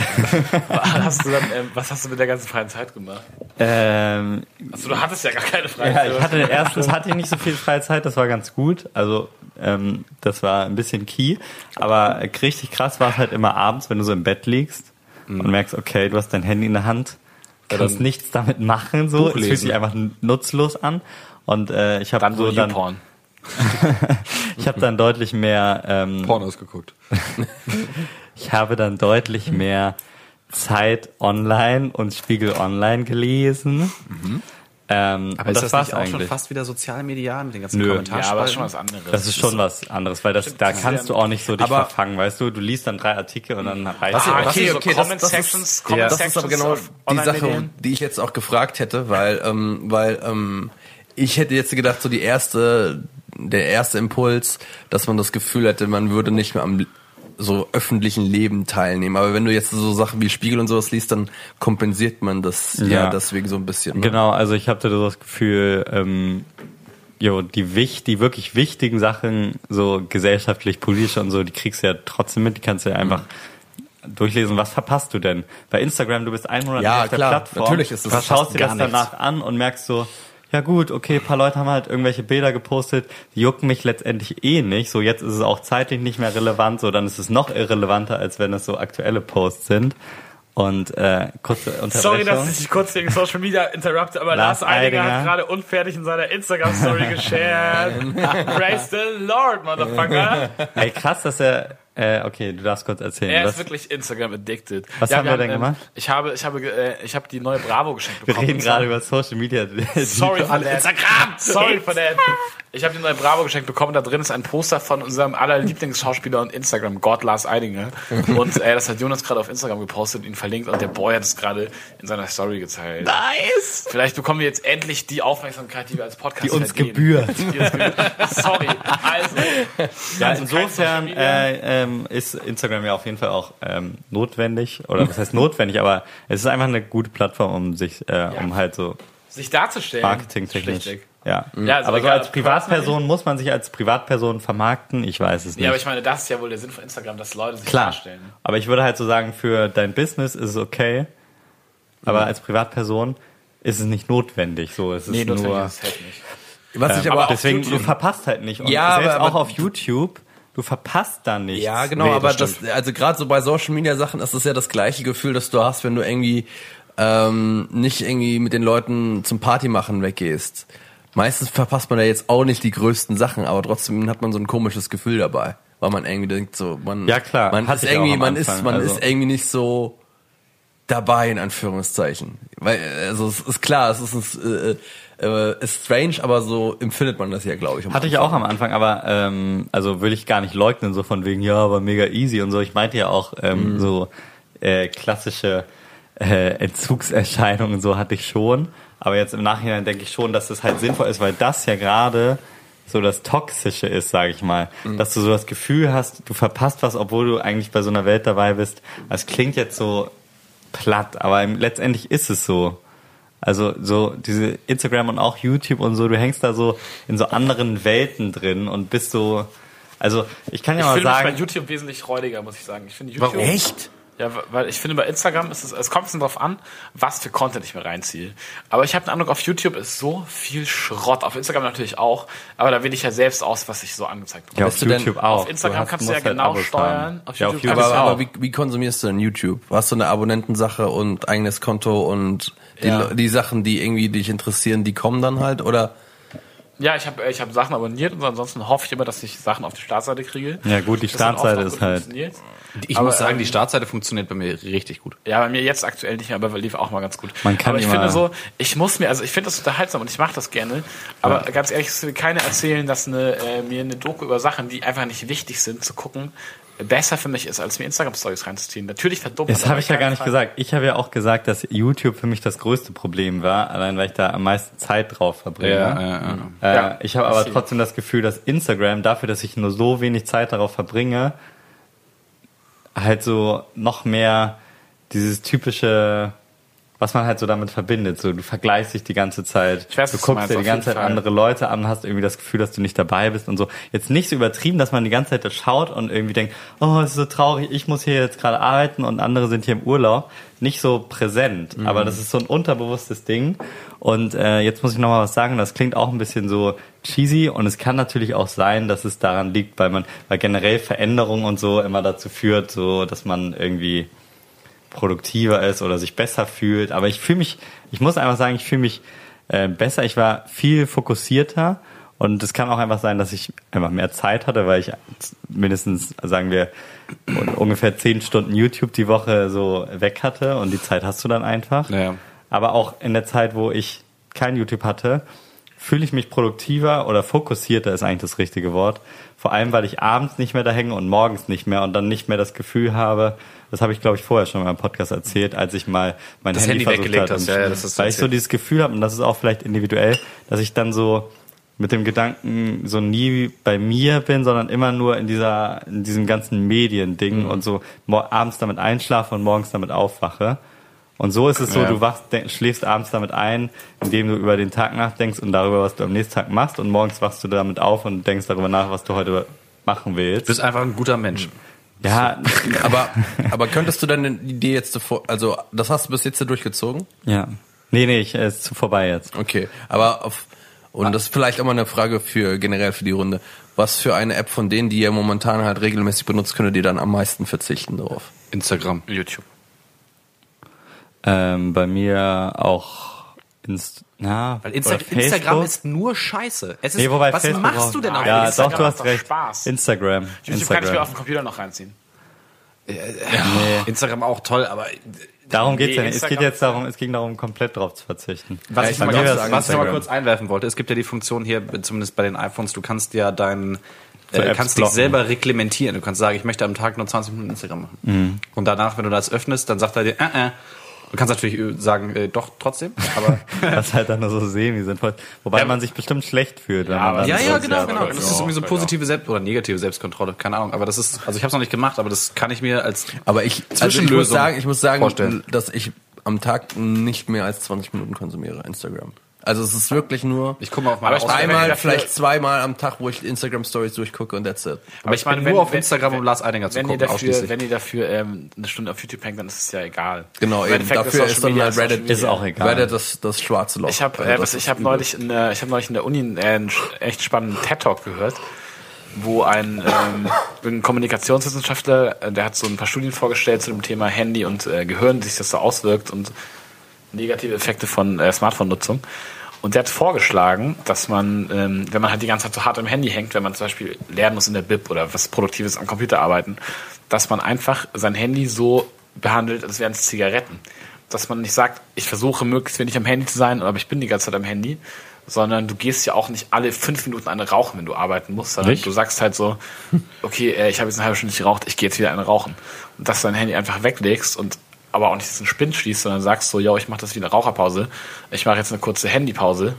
was, hast du dann, ähm, was hast du mit der ganzen freien Zeit gemacht? ähm, Also du hattest ja gar keine freie ja, Zeit. ich hatte erstens hatte ich nicht so viel freie Zeit, das war ganz gut. Also ähm, das war ein bisschen key. Aber richtig krass war es halt immer abends, wenn du so im Bett liegst und merkst, okay, du hast dein Handy in der Hand, kannst dann nichts damit machen, so. Es fühlt sich einfach nutzlos an. Und äh, ich habe dann so dann YouPorn. ich habe dann deutlich mehr, ähm, Pornos geguckt. ich habe dann deutlich mehr Zeit online und Spiegel online gelesen. Ähm, Aber und ist das, war's nicht auch schon fast wieder sozialmedial mit den ganzen Nö. Kommentarspalten? Ja, aber ist schon was anderes. Das ist schon was anderes, weil das, da kannst du auch nicht so dich Aber- verfangen, weißt du? Du liest dann drei Artikel und dann reicht Was- Ah, okay, so okay, das- Comment das ist- Sections, Ja. Comment Das ist Sections aber genau die Sache, die ich jetzt auch gefragt hätte, weil, ähm, weil ähm, ich hätte jetzt gedacht, so die erste, der erste Impuls, dass man das Gefühl hätte, man würde nicht mehr am so öffentlichen Leben teilnehmen. Aber wenn du jetzt so Sachen wie Spiegel und sowas liest, dann kompensiert man das ja, Ja. deswegen so ein bisschen. Ne? Genau, also ich hatte so das Gefühl, ähm, jo, die, wich, die wirklich wichtigen Sachen, so gesellschaftlich, politisch und so, die kriegst du ja trotzdem mit, die kannst du ja einfach durchlesen. Was verpasst du denn? Bei Instagram, du bist ein Monat Ja, auf der klar, Plattform, natürlich ist das du schaust dir das nichts. danach an und merkst so, ja gut, okay, ein paar Leute haben halt irgendwelche Bilder gepostet, die jucken mich letztendlich eh nicht. So, jetzt ist es auch zeitlich nicht mehr relevant, so, dann ist es noch irrelevanter, als wenn es so aktuelle Posts sind. Und äh, kurze Unterbrechung. Sorry, dass ich dich kurz wegen Social Media interrupte, aber Lars, Lars Eidinger Eidinger. hat gerade unfertig in seiner Instagram-Story geshared. Praise the Lord, Motherfucker. Ey, krass, dass er. Äh, okay, du darfst kurz erzählen. Er was- ist wirklich Instagram addicted. Was haben wir denn gemacht? Ich habe, ich habe, äh, ich habe die neue Bravo geschenkt wir bekommen. reden gerade über Social Media. Sorry for that. Instagram! Sorry for that. Ich habe die neue Bravo geschenkt bekommen. Da drin ist ein Poster von unserem aller Lieblingsschauspieler und Instagram, God Lars Eidinger. Und äh, das hat Jonas gerade auf Instagram gepostet, ihn verlinkt und der Boy hat es gerade in seiner Story geteilt. Nice! Vielleicht bekommen wir jetzt endlich die Aufmerksamkeit, die wir als Podcast Die uns verdienen. gebührt. Die uns gebührt. Sorry. Also, Ja, also insofern Media. äh, ähm, ist Instagram ja auf jeden Fall auch ähm, notwendig. Oder was heißt notwendig, aber es ist einfach eine gute Plattform, um sich, äh, um halt so sich darzustellen. marketingtechnisch. Ja. Ja, also aber so als Privatperson muss man sich als Privatperson vermarkten. Ich weiß es nicht. Ja, aber ich meine, das ist ja wohl der Sinn von Instagram, dass Leute sich Klar. darstellen. Aber ich würde halt so sagen, für dein Business ist es okay. Aber als Privatperson ist es nicht notwendig. So, es ist Nee, notwendig nur. ist es halt nicht. Was ich aber aber auf Deswegen, du verpasst halt nicht. Und Ja, selbst aber- auch aber- auf YouTube, du verpasst da nichts. Ja, genau, Nee, aber das das, also gerade so bei Social Media Sachen ist es ja das gleiche Gefühl, das du hast, wenn du irgendwie ähm, nicht irgendwie mit den Leuten zum Party machen weggehst. Meistens verpasst man ja jetzt auch nicht die größten Sachen, aber trotzdem hat man so ein komisches Gefühl dabei, weil man irgendwie denkt so, man, Ja, klar, man ist auch irgendwie, man Anfang, ist, man also- ist irgendwie nicht so dabei in Anführungszeichen, weil also es ist klar, es ist äh, äh, ist strange, aber so empfindet man das ja, glaube ich. Hatte ich auch am Anfang, aber ähm, also will ich gar nicht leugnen, so von wegen, ja, aber mega easy und so. Ich meinte ja auch ähm, so äh, klassische äh, Entzugserscheinungen, so hatte ich schon. Aber jetzt im Nachhinein denke ich schon, dass das halt sinnvoll ist, weil das ja gerade so das Toxische ist, sage ich mal. Dass du so das Gefühl hast, du verpasst was, obwohl du eigentlich bei so einer Welt dabei bist. Das klingt jetzt so platt, aber letztendlich ist es so. Also so diese Instagram und auch YouTube und so, du hängst da so in so anderen Welten drin und bist so. Also ich kann ja Ich mal finde mich bei sagen, YouTube wesentlich räudiger, muss ich sagen. Ich finde YouTube. Warum? Echt? Ja, weil ich finde bei Instagram ist es, es kommt ein bisschen drauf an, was für Content ich mir reinziehe. Aber ich habe den Eindruck, auf YouTube ist so viel Schrott. Auf Instagram natürlich auch, aber da wähle ich ja selbst aus, was ich so angezeigt bekomme. ja, auf du denn- YouTube auch. auf Instagram hast- kannst du ja halt genau Abos steuern. Auf ja, auf YouTube YouTube Aber, du aber wie, wie konsumierst du denn YouTube? Hast du eine Abonnentensache und eigenes Konto und die, Ja. Die Sachen, die irgendwie dich interessieren, die kommen dann halt? Oder Ja, ich habe ich hab Sachen abonniert und ansonsten hoffe ich immer, dass ich Sachen auf die Startseite kriege. Ja, gut, die Das Startseite ist halt-. Ich Aber, muss sagen, ähm, die Startseite funktioniert bei mir richtig gut. Ja, bei mir jetzt aktuell nicht mehr, aber lief auch mal ganz gut. Man kann aber ich finde so, ich muss mir, also ich finde das unterhaltsam und ich mache das gerne, aber ganz ehrlich, es will keiner erzählen, dass eine, äh, mir eine Doku über Sachen, die einfach nicht wichtig sind, zu gucken, besser für mich ist, als mir Instagram-Stories reinzuziehen. Natürlich verdummt. Das habe ich ja gar nicht Fall. gesagt. Ich habe ja auch gesagt, dass YouTube für mich das größte Problem war, allein weil ich da am meisten Zeit drauf verbringe. Ja, ja, ja. Äh, Ja, ich habe aber trotzdem das Gefühl, dass Instagram dafür, dass ich nur so wenig Zeit darauf verbringe, halt so noch mehr dieses typische, was man halt so damit verbindet. So, du vergleichst dich die ganze Zeit, weiß, du guckst dir die ganze Zeit Fall. andere Leute an, hast irgendwie das Gefühl, dass du nicht dabei bist und so. Jetzt nicht so übertrieben, dass man die ganze Zeit das schaut und irgendwie denkt, oh, es ist so traurig, ich muss hier jetzt gerade arbeiten und andere sind hier im Urlaub. Nicht so präsent, Mhm. aber das ist so ein unterbewusstes Ding. Und äh, jetzt muss ich noch mal was sagen, das klingt auch ein bisschen so cheesy und es kann natürlich auch sein, dass es daran liegt, weil man, weil generell Veränderung und so immer dazu führt, so dass man irgendwie produktiver ist oder sich besser fühlt. Aber ich fühle mich, ich muss einfach sagen, ich fühle mich äh, besser. Ich war viel fokussierter Und es kann auch einfach sein, dass ich einfach mehr Zeit hatte, weil ich mindestens, sagen wir, ungefähr zehn Stunden YouTube die Woche so weg hatte und die Zeit hast du dann einfach. Ja. Aber auch in der Zeit, wo ich kein YouTube hatte, fühle ich mich produktiver oder fokussierter ist eigentlich das richtige Wort. Vor allem, weil ich abends nicht mehr da hänge und morgens nicht mehr und dann nicht mehr das Gefühl habe, das habe ich glaube ich vorher schon in meinem Podcast erzählt, als ich mal mein Das Handy, Handy versucht. Und- Ja, ja, das du weil ich so dieses Gefühl habe, und das ist auch vielleicht individuell, dass ich dann so mit dem Gedanken so nie bei mir bin, sondern immer nur in dieser, in diesem ganzen Mediending Mhm. und so abends damit einschlafe und morgens damit aufwache. Und so ist es so, Ja. du wachst, denk- schläfst abends damit ein, indem du über den Tag nachdenkst und darüber, was du am nächsten Tag machst und morgens wachst du damit auf und denkst darüber nach, was du heute machen willst. Du bist einfach ein guter Mensch. ja, Aber, aber könntest du deine Idee jetzt davor, also das hast du bis jetzt durchgezogen? ja. Nee, nee, ich, ist zu vorbei jetzt. Okay, aber auf, und das ist vielleicht auch mal eine Frage für generell für die Runde. Was für eine App von denen, die ihr momentan halt regelmäßig benutzt, könntet ihr dann am meisten verzichten darauf? Instagram. YouTube. Ähm, bei mir auch Inst na, Weil Insta Instagram ist nur Scheiße. Es ist, Nee, wobei was Facebook machst du denn auf Ja, Instagram doch, du hast recht. Spaß. Instagram. YouTube kann ich mir Instagram. auf dem Computer noch reinziehen. Nee. Instagram auch toll, aber Darum geht's ja nicht. Es geht Instagram- jetzt darum, es ging darum, komplett drauf zu verzichten. Was, Ja, ich, mal auch sagen, was ich mal Instagram. kurz einwerfen wollte, es gibt ja die Funktion hier, zumindest bei den iPhones, du kannst ja deinen So äh, kannst dich blocken. selber reglementieren. Du kannst sagen, ich möchte am Tag nur 20 Minuten Instagram machen. Mhm. Und danach, wenn du das öffnest, dann sagt er dir, äh, äh. Du kannst natürlich äh, sagen, äh, doch, trotzdem, aber Das ist halt dann nur so semi-sinnvoll. Wobei Ja, man sich bestimmt schlecht fühlt, wenn Ja, man dann Ja, ja, ist, genau, genau. Das genau. ist irgendwie so Ja. positive Selbst- oder negative Selbstkontrolle, keine Ahnung. Aber das ist, also ich habe es noch nicht gemacht, aber das kann ich mir als Aber ich, also ich muss Zwischenlösung sagen, ich muss sagen, vorstellen. dass ich am Tag nicht mehr als 20 Minuten konsumiere Instagram. Also es ist wirklich nur ich gucke mal auf meine Aber ich meine, wenn einmal, ihr dafür- vielleicht zweimal am Tag, wo ich Instagram Stories durchgucke und that's it. Aber ich bin nur auf Instagram, um Lars Eidinger zu wenn ihr gucken, dafür, ausschließlich. Wenn ihr dafür ähm, eine Stunde auf YouTube hängt, dann ist es ja egal. Genau, Im eben. Dafür ist Social dann halt Reddit-. Ist auch egal. Reddit das, das schwarze Loch. Ich habe Also äh, was, ich ist habe neulich in der, ich habe neulich in der Uni äh, einen sch- echt spannenden TED Talk gehört, wo ein, ähm, ein Kommunikationswissenschaftler, äh, der hat so ein paar Studien vorgestellt zu dem Thema Handy und äh, Gehirn, wie sich das so auswirkt und negative Effekte von äh, Smartphone-Nutzung. Und der hat vorgeschlagen, dass man, ähm, wenn man halt die ganze Zeit so hart am Handy hängt, wenn man zum Beispiel lernen muss in der Bib oder was Produktives am Computer arbeiten, dass man einfach sein Handy so behandelt, als wären es Zigaretten. Dass man nicht sagt, ich versuche möglichst wenig am Handy zu sein, aber ich bin die ganze Zeit am Handy, sondern du gehst ja auch nicht alle fünf Minuten eine rauchen, wenn du arbeiten musst, sondern Nicht? du sagst halt so, okay, äh, ich habe jetzt eine halbe Stunde nicht geraucht, ich gehe jetzt wieder eine rauchen. Und dass du dein Handy einfach weglegst und aber auch nicht diesen Spind schließt, sondern sagst so, ja, ich mache das wie eine Raucherpause, ich mache jetzt eine kurze Handypause,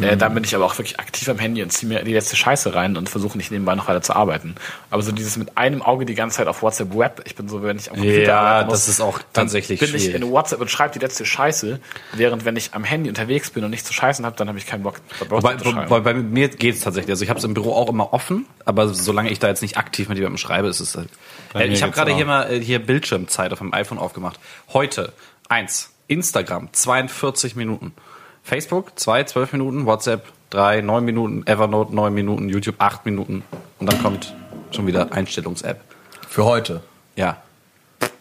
äh, dann bin ich aber auch wirklich aktiv am Handy und ziehe mir die letzte Scheiße rein und versuche nicht nebenbei noch weiter zu arbeiten. Aber so dieses mit einem Auge die ganze Zeit auf WhatsApp Web, ich bin so, wenn ich am Computer Ja, arbeiten das ist auch dann tatsächlich bin ich schwierig. in WhatsApp und schreibe die letzte Scheiße, während wenn ich am Handy unterwegs bin und nicht zu scheißen habe, dann habe ich keinen Bock, bei zu schreiben. wobei bei mir geht's tatsächlich. Also ich habe es im Büro auch immer offen, aber solange ich da jetzt nicht aktiv mit jemandem schreibe, ist es halt. Bei Äh, ich habe gerade hier mal äh, hier Bildschirmzeit auf dem iPhone aufgemacht. Heute eins Instagram 42 Minuten, Facebook 2 12 Minuten, WhatsApp 3 9 Minuten, Evernote 9 Minuten, YouTube 8 Minuten und dann kommt schon wieder Einstellungs-App. Für heute. Ja.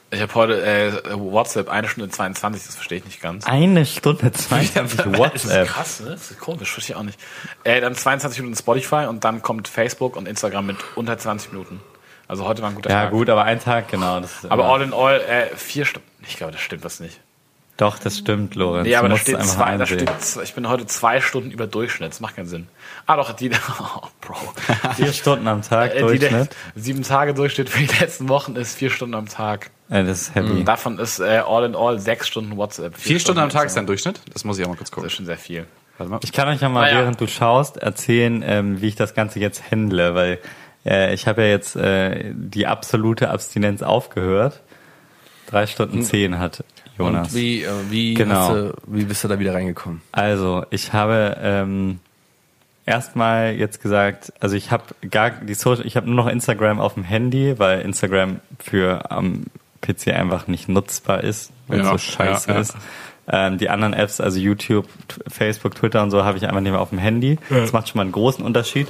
Ich habe heute äh, WhatsApp eine Stunde 22, das verstehe ich nicht ganz. Eine Stunde 22 Das ist WhatsApp. krass, ne? Das ist komisch, verstehe ich auch nicht. Äh, dann 22 Minuten Spotify und dann kommt Facebook und Instagram mit unter 20 Minuten. Also heute war ein guter Ja Tag. gut, aber ein Tag, genau. Das ist Aber all in all, äh, vier Stunden. Ich glaube, das stimmt das nicht. Doch, das stimmt, Lorenz. Nee, aber da steht, zwei, da steht, zwei- ich bin heute zwei Stunden über Durchschnitt. Das macht keinen Sinn. Ah, doch, die, oh, Bro. Vier Stunden am Tag Äh, die, Durchschnitt. sieben Tage Durchschnitt für die letzten Wochen ist vier Stunden am Tag. Äh, das ist heavy. Davon ist äh, all in all sechs Stunden WhatsApp. Vier Stunden am Tag ist dein. Durchschnitt? Das muss ich auch mal kurz Das gucken. ist schon sehr viel. Warte mal. Ich kann euch ja mal, Naja. während du schaust, erzählen, ähm, wie ich das Ganze jetzt handle, weil äh, ich habe ja jetzt äh, die absolute Abstinenz aufgehört. Drei Stunden zehn hat Jonas. Und wie, äh, wie, Genau. du, wie bist du da wieder reingekommen? Also, ich habe ähm, erstmal jetzt gesagt, also ich habe gar die Social, ich habe nur noch Instagram auf dem Handy, weil Instagram für am PC einfach nicht nutzbar ist, weil es Ja, so scheiße ja, ja. ist. Ähm, die anderen Apps, also YouTube, Facebook, Twitter und so, habe ich einfach nicht mehr auf dem Handy. Das macht schon mal einen großen Unterschied.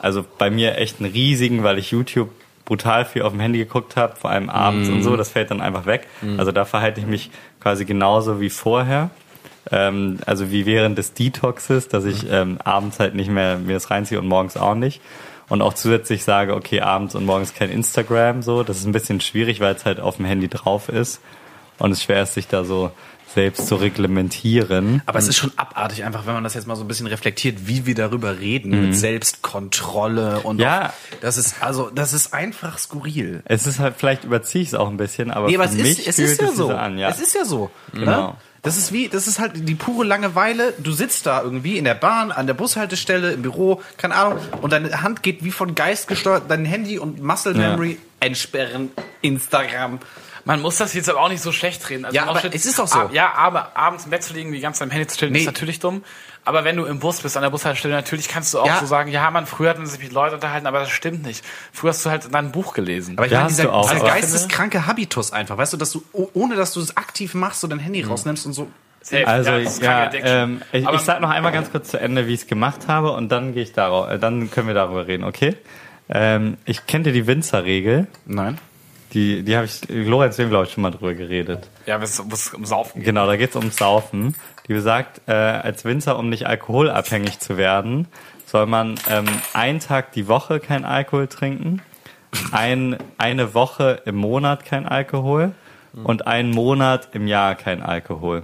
Also bei mir echt einen riesigen, weil ich YouTube brutal viel auf dem Handy geguckt habe, vor allem abends und so, das fällt dann einfach weg. Also da verhalte ich mich quasi genauso wie vorher. Ähm, also wie während des Detoxes, dass ich ähm, abends halt nicht mehr mir das reinziehe und morgens auch nicht. Und auch zusätzlich sage, okay, abends und morgens kein Instagram, so. Das ist ein bisschen schwierig, weil es halt auf dem Handy drauf ist. Und es schwer ist, sich da so selbst zu reglementieren. Aber es ist schon abartig, einfach wenn man das jetzt mal so ein bisschen reflektiert, wie wir darüber reden, mit Selbstkontrolle und Ja. auch, das ist also das ist einfach skurril. Es ist halt, vielleicht überziehe ich es auch ein bisschen, aber Nee, aber für es mich ist, es fühlt ist ja es so. an, ja. Es ist ja so. Genau. Ne? Das ist wie, das ist halt die pure Langeweile. Du sitzt da irgendwie in der Bahn, an der Bushaltestelle, im Büro, keine Ahnung, und deine Hand geht wie von Geist gesteuert, dein Handy und Muscle Ja. Memory entsperren, Instagram. Man muss das jetzt aber auch nicht so schlecht reden. Also Ja, aber shit- es ist doch so. Ja, aber abends im Bett zu liegen, die ganze Zeit am Handy zu chillen, Nee. ist natürlich dumm. Aber wenn du im Bus bist, an der Bushaltestelle, natürlich kannst du auch Ja. so sagen, ja, man, früher hat man sich mit Leuten unterhalten, aber das stimmt nicht. Früher hast du halt dann ein Buch gelesen. Aber ich Ja, meine, dieser, auch, dieser geisteskranke Habitus einfach, weißt du, dass du, oh- ohne dass du es aktiv machst, so dein Handy rausnimmst und so. Safe. Also Ja, ja, ähm, ich, Aber- ich sag noch einmal ganz kurz zu Ende, wie ich es gemacht habe und dann gehe ich darauf, äh, dann können wir darüber reden, okay? Ähm, ich kenne die Winzerregel, Nein. Die, die habe ich, Lorenz, wir haben glaube ich schon mal drüber geredet. Ja, wenn es um Saufen geht. Genau, da geht es ums Saufen. Die besagt, äh, als Winzer, um nicht alkoholabhängig zu werden, soll man ähm, einen Tag die Woche kein Alkohol trinken, ein, eine Woche im Monat kein Alkohol und einen Monat im Jahr kein Alkohol.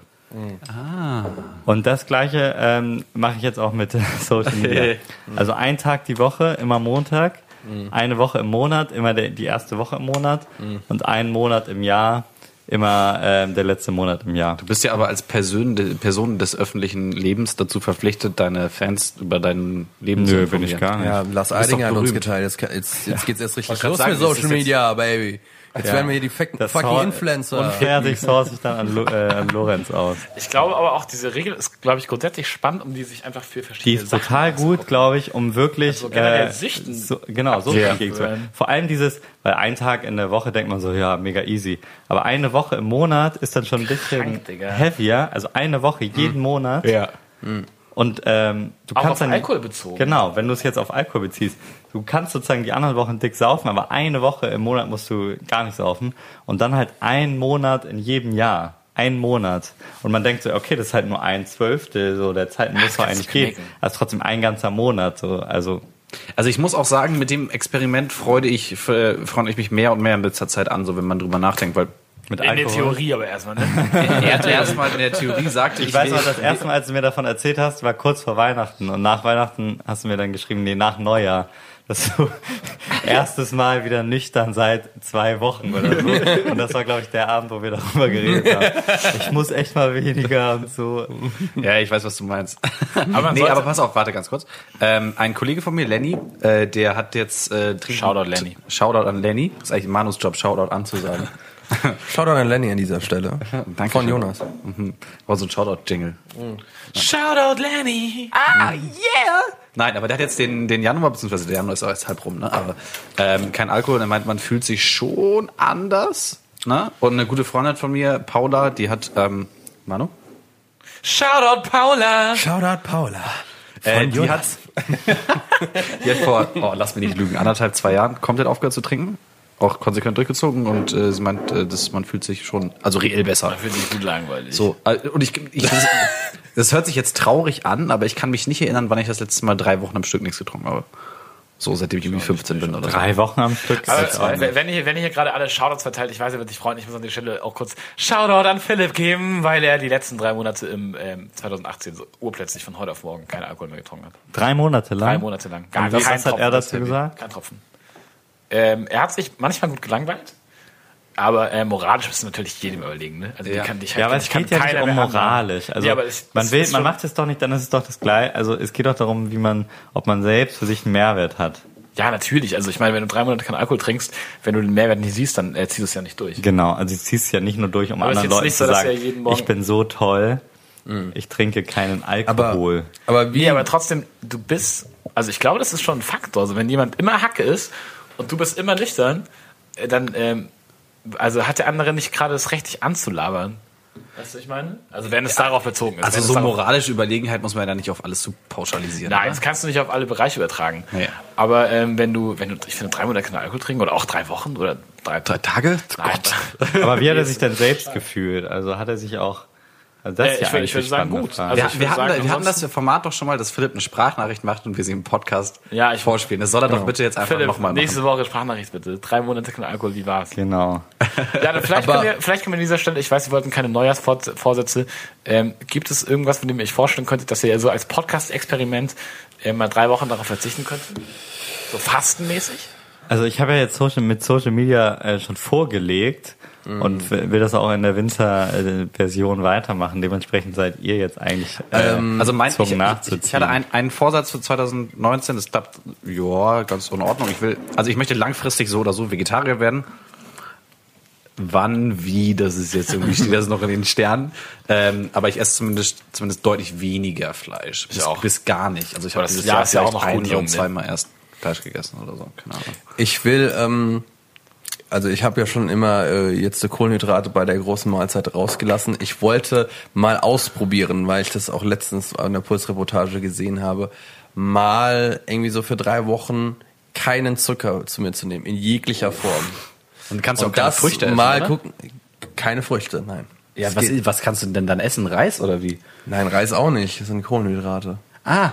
Und das gleiche ähm, mache ich jetzt auch mit Social Media. Also einen Tag die Woche, immer Montag, eine Woche im Monat, immer der, die erste Woche im Monat und einen Monat im Jahr, immer ähm, der letzte Monat im Jahr. Du bist ja aber als Person, Person des öffentlichen Lebens dazu verpflichtet, deine Fans über dein Leben zu Nö, bin informieren. ich gar nicht. Ja, Lars Eidinger hat uns geteilt. Jetzt, jetzt, jetzt geht's erst richtig los sagen, mit das Social Media, Baby. Jetzt Ja. werden wir hier die fucking, Das fucking Sau- Influencer. Unfertig source ich dann an, Lo äh, an Lorenz aus. Ich glaube aber auch, diese Regel ist, glaube ich, grundsätzlich spannend, um die sich einfach für Die verschiedene ist Sachen total gut, glaube ich, um wirklich Also generell äh, Süchten so, genau so entgegenzuwirken. Vor allem dieses, weil ein Tag in der Woche denkt man so, ja, mega easy. Aber eine Woche im Monat ist dann schon ein bisschen Krank, heavier. Also eine Woche jeden Monat. Ja. Und ähm, du Auch kannst auf dann Alkohol bezogen. Genau, wenn du es jetzt auf Alkohol beziehst. Du kannst sozusagen die anderen Wochen dick saufen, aber eine Woche im Monat musst du gar nicht saufen. Und dann halt einen Monat in jedem Jahr. Einen Monat. Und man denkt so, okay, das ist halt nur ein Zwölftel so der Zeit muss kannst eigentlich gehen. Also trotzdem ein ganzer Monat. So, also Also ich muss auch sagen, mit dem Experiment freue ich, äh, freue ich mich mehr und mehr in letzter Zeit an, so wenn man drüber nachdenkt, weil mit In der. Theorie aber erstmal, ne? er hat erstmal in der Theorie sagte, Ich weiß noch, das erste Mal, als du mir davon erzählt hast, war kurz vor Weihnachten. Und nach Weihnachten hast du mir dann geschrieben, nee, nach Neujahr. Dass du erstes Mal wieder nüchtern seit zwei Wochen oder so. Und das war, glaube ich, der Abend, wo wir darüber geredet haben. Ich muss echt mal weniger und so. Ja, ich weiß, was du meinst. Aber nee, aber pass auf, warte ganz kurz. Ähm, ein Kollege von mir, Lenny, äh, der hat jetzt äh, trinken- Shoutout, Lenny. Shoutout an Lenny. Das ist eigentlich Manus Job, Shoutout anzusagen. Shoutout an Lenny an dieser Stelle. Danke Von. Jonas. Mhm. War so ein Shoutout-Jingle. Shoutout Lenny! Ah, yeah! Nein, aber der hat jetzt den, den Januar, beziehungsweise der Januar ist auch erst halb rum, ne? Aber ähm, kein Alkohol. Und er meint, man fühlt sich schon anders. Ne? Und eine gute Freundin von mir, Paula, die hat, ähm, Manu? Shoutout Paula! Shoutout Paula. Äh, die, hat, die hat vor, oh, lass mich nicht lügen, anderthalb, zwei Jahren komplett aufgehört zu trinken. Auch konsequent durchgezogen und äh, sie meint, äh, das, man fühlt sich schon, also reell besser. Finde ich gut langweilig. So, äh, und ich, ich das, das hört sich jetzt traurig an, aber ich kann mich nicht erinnern, wann ich das letzte Mal drei Wochen am Stück nichts getrunken habe. So, seitdem ich irgendwie 15 bin oder so. Drei Wochen am Stück. Aber wenn, ihr, wenn ihr hier gerade alle Shoutouts verteilt, ich weiß, ihr wird dich freuen, ich muss an der Stelle auch kurz Shoutout an Philipp geben, weil er die letzten drei Monate im ähm, 2018 so urplötzlich von heute auf morgen keinen Alkohol mehr getrunken hat. drei Monate lang. Drei Monate lang. Und was hat er dazu gesagt? Kein Tropfen. Ähm, er hat sich manchmal gut gelangweilt, aber äh, moralisch müssen natürlich jedem überlegen. Ne? Also Ja. die kann, dich Ja, aber es geht ja nicht um moralisch. Also aber ich- man will, man macht es doch nicht, dann ist es doch das gleiche. Also es geht doch darum, wie man, ob man selbst für sich einen Mehrwert hat. Ja, natürlich. Also ich meine, wenn du drei Monate keinen Alkohol trinkst, wenn du den Mehrwert nicht siehst, dann äh, ziehst du es ja nicht durch. Genau, also ich zieh's ja nicht nur durch, um Aber es anderen Leuten nicht zu so, dass sagen, jeden Morgen- ich bin so toll, ich trinke keinen Aber, Alkohol. aber wie? Nee, aber trotzdem, du bist, also ich glaube, das ist schon ein Faktor. Also wenn jemand immer Hacke ist und du bist immer nüchtern, äh, dann, ähm, also hat der andere nicht gerade das Recht, dich anzulabern. Weißt du, was ich meine? Also wenn es darauf bezogen ist. Also so moralische Überlegenheit muss man ja da nicht auf alles zu pauschalisieren. Nein, oder? das kannst du nicht auf alle Bereiche übertragen. Nee. Aber ähm, wenn du, wenn du, ich finde, drei Monate keinen Alkohol trinken oder auch drei Wochen oder drei, Drei Tage? Nein. Aber wie hat er sich denn selbst gefühlt? Also hat er sich auch Also das Äh, ist ja ich eigentlich ich würde sagen, gut. Frage. Also wir, wir, hatten, sagen, wir hatten das Format doch schon mal, dass Philipp eine Sprachnachricht macht und wir sie im Podcast Ja, ich- vorspielen. Das soll er doch bitte jetzt einfach Philipp, nochmal nächste machen. Woche Sprachnachricht bitte. Drei Monate kein Alkohol, wie war's? Genau. Ja, dann vielleicht, können wir, vielleicht können wir an dieser Stelle, ich weiß, Sie wollten keine Neujahrsvorsätze. Ähm, gibt es irgendwas, von dem ihr euch vorstellen könntet, dass ihr so als Podcast-Experiment äh, mal drei Wochen darauf verzichten könntet? So fastenmäßig? Also ich habe ja jetzt Social, mit Social Media äh, schon vorgelegt und will das auch in der Winter-Version weitermachen. Dementsprechend seid ihr jetzt eigentlich äh, Also mein, ich, nachzuziehen. ich hatte einen, einen Vorsatz für 2019, das klappt, ja, ganz in Ordnung. Ich will, also ich möchte langfristig so oder so Vegetarier werden. Wann, wie, das ist jetzt irgendwie, steht das noch in den Sternen. Ähm, aber ich esse zumindest, zumindest deutlich weniger Fleisch. Bis, auch. bis gar nicht. Also ich habe das dieses Jahr Jahr ist ja auch noch ein oder zweimal erst Fleisch gegessen oder so. Keine Ahnung. Ich will, ähm, also ich habe ja schon immer äh, jetzt die Kohlenhydrate bei der großen Mahlzeit rausgelassen. Ich wollte mal ausprobieren, weil ich das auch letztens an der Pulsreportage gesehen habe, mal irgendwie so für drei Wochen keinen Zucker zu mir zu nehmen, in jeglicher Form. Und kannst du auch das Früchte essen, mal oder? gucken. Keine Früchte, nein. Ja, Das was, geht- was kannst du denn dann essen? Reis oder wie? Nein, Reis auch nicht. Das sind Kohlenhydrate. Ah,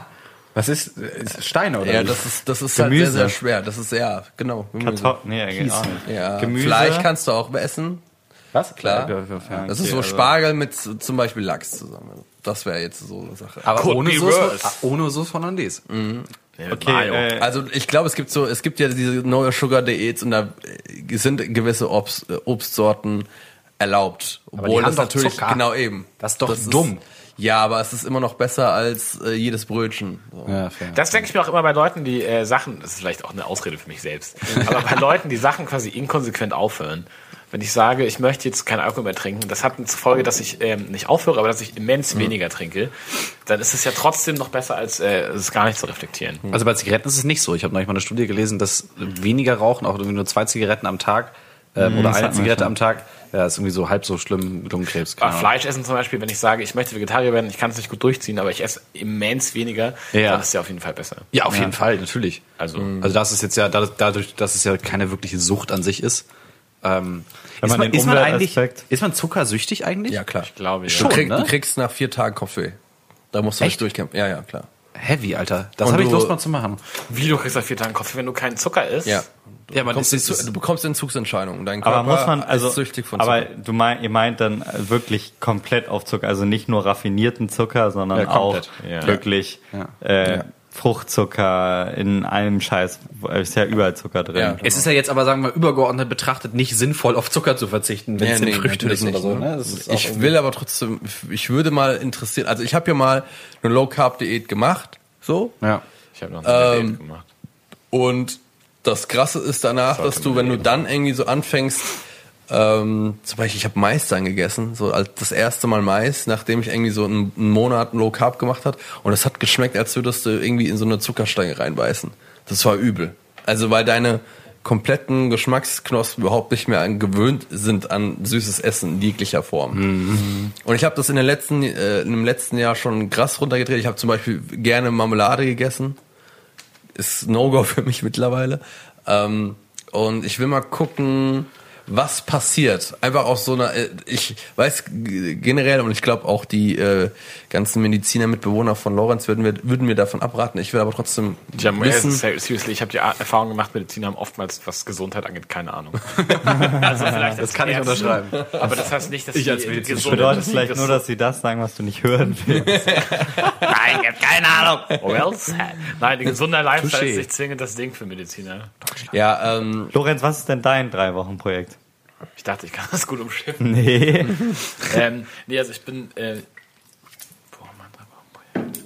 was ist, ist Steine oder Ja, das ist, das ist halt Gemüse. sehr, sehr schwer. Das ist sehr, genau. Gemüse. Kartoffeln, nee, geht auch nicht. Ja, Gemüse. Fleisch kannst du auch essen. was? Klar. Ja, ja, ja. Das ist so also- Spargel mit zum Beispiel Lachs zusammen. Das wäre jetzt so eine Sache. Aber Could ohne Soße, ah, ohne Soße Hollandaise. Okay, äh, also ich glaube, es gibt so, es gibt ja diese neue Sugar Diäts und da äh, sind gewisse Obst, äh, Obstsorten erlaubt. die Obwohl haben das doch natürlich Zucker. genau eben. Das ist doch dumm. Ja, aber es ist immer noch besser als äh, jedes Brötchen. So. Ja, fair. Das denke ich mir auch immer bei Leuten, die äh, Sachen, das ist vielleicht auch eine Ausrede für mich selbst, aber bei Leuten, die Sachen quasi inkonsequent aufhören. Wenn ich sage, ich möchte jetzt keinen Alkohol mehr trinken, das hat zur Folge, dass ich ähm, nicht aufhöre, aber dass ich immens weniger trinke, dann ist es ja trotzdem noch besser, als äh, es gar nicht zu reflektieren. Also bei Zigaretten ist es nicht so. Ich habe neulich mal eine Studie gelesen, dass weniger rauchen, auch irgendwie nur zwei Zigaretten am Tag ähm, oder das eine Zigarette am Tag, ja, ist irgendwie so halb so schlimm Lungenkrebs. Ahnung. Fleisch essen zum Beispiel, wenn ich sage, ich möchte Vegetarier werden, ich kann es nicht gut durchziehen, aber ich esse immens weniger, Ja. dann ist es ja auf jeden Fall besser. Ja, auf jeden Fall, natürlich. Also, Also das ist jetzt ja dadurch- dass es ja keine wirkliche Sucht an sich ist. Ähm, Wenn ist man den ist man eigentlich, ist man zuckersüchtig eigentlich? Ja, klar. ich glaube, ja. Du, Schon, krieg, ne? du kriegst nach vier Tagen Kopfweh. Da musst du Echt? durchkämpfen. Ja, ja, klar. Heavy, Alter. Das habe ich du- Lust mal zu machen. Wie du kriegst nach vier Tagen Kaffee, wenn du keinen Zucker isst? Ja. Ja, man Du bekommst, ist, du bekommst Entzugsentscheidungen. Dein Körper aber muss man also ist süchtig von aber Zucker. du meint ihr meint dann wirklich komplett auf Zucker, also nicht nur raffinierten Zucker, sondern Ja, auch. Ja. wirklich Ja. Äh, Ja. Fruchtzucker in einem Scheiß, ist ja überall Zucker drin. Ja. es ist ja jetzt aber, sagen wir, übergeordnet betrachtet nicht sinnvoll, auf Zucker zu verzichten, wenn es in nee, Früchten natürlich ist oder so. Ne? Auch ich will aber trotzdem, ich würde mal interessieren, also ich habe ja mal eine Low Carb Diät gemacht, so Ja. Ich habe noch eine Ähm, Diät gemacht. und das Krasse ist danach, dass du, wenn du dann irgendwie so anfängst, ähm, zum Beispiel ich habe Mais dann gegessen, so als das erste Mal Mais, nachdem ich irgendwie so einen, einen Monat Low Carb gemacht hat und es hat geschmeckt, als würdest du irgendwie in so eine Zuckerstange reinbeißen. Das war übel. Also weil deine kompletten Geschmacksknospen überhaupt nicht mehr an, gewöhnt sind an süßes Essen in jeglicher Form. Und ich habe das in den letzten, äh, im letzten Jahr schon krass runtergedreht. Ich habe zum Beispiel gerne Marmelade gegessen. Ist No-Go für mich mittlerweile. Ähm, und ich will mal gucken, was passiert. Einfach aus so einer, äh, ich weiß generell und ich glaube auch die äh, ganzen Mediziner, Mitbewohner von Lorenz würden mir, würden mir davon abraten. Ich will aber trotzdem Ja, wissen. ser- seriously, ich habe die Erfahrung gemacht, Mediziner haben oftmals, was Gesundheit angeht, keine Ahnung. also vielleicht Das kann ich unterschreiben. Aber das heißt nicht, dass Ich als Mediziner gesund- Bedeutet vielleicht nur, dass sie das sagen, was du nicht hören willst. Nein, ich hab keine Ahnung. Well said. Nein, die gesunde Lifestyle ist nicht zwingend das Ding für Mediziner. Ja, ähm, Lorenz, was ist denn dein drei Wochen Projekt? Ich dachte, ich kann das gut umschiffen. Nee. ähm, nee, also ich bin. Äh, boah, Mann, drei Wochen Projekt.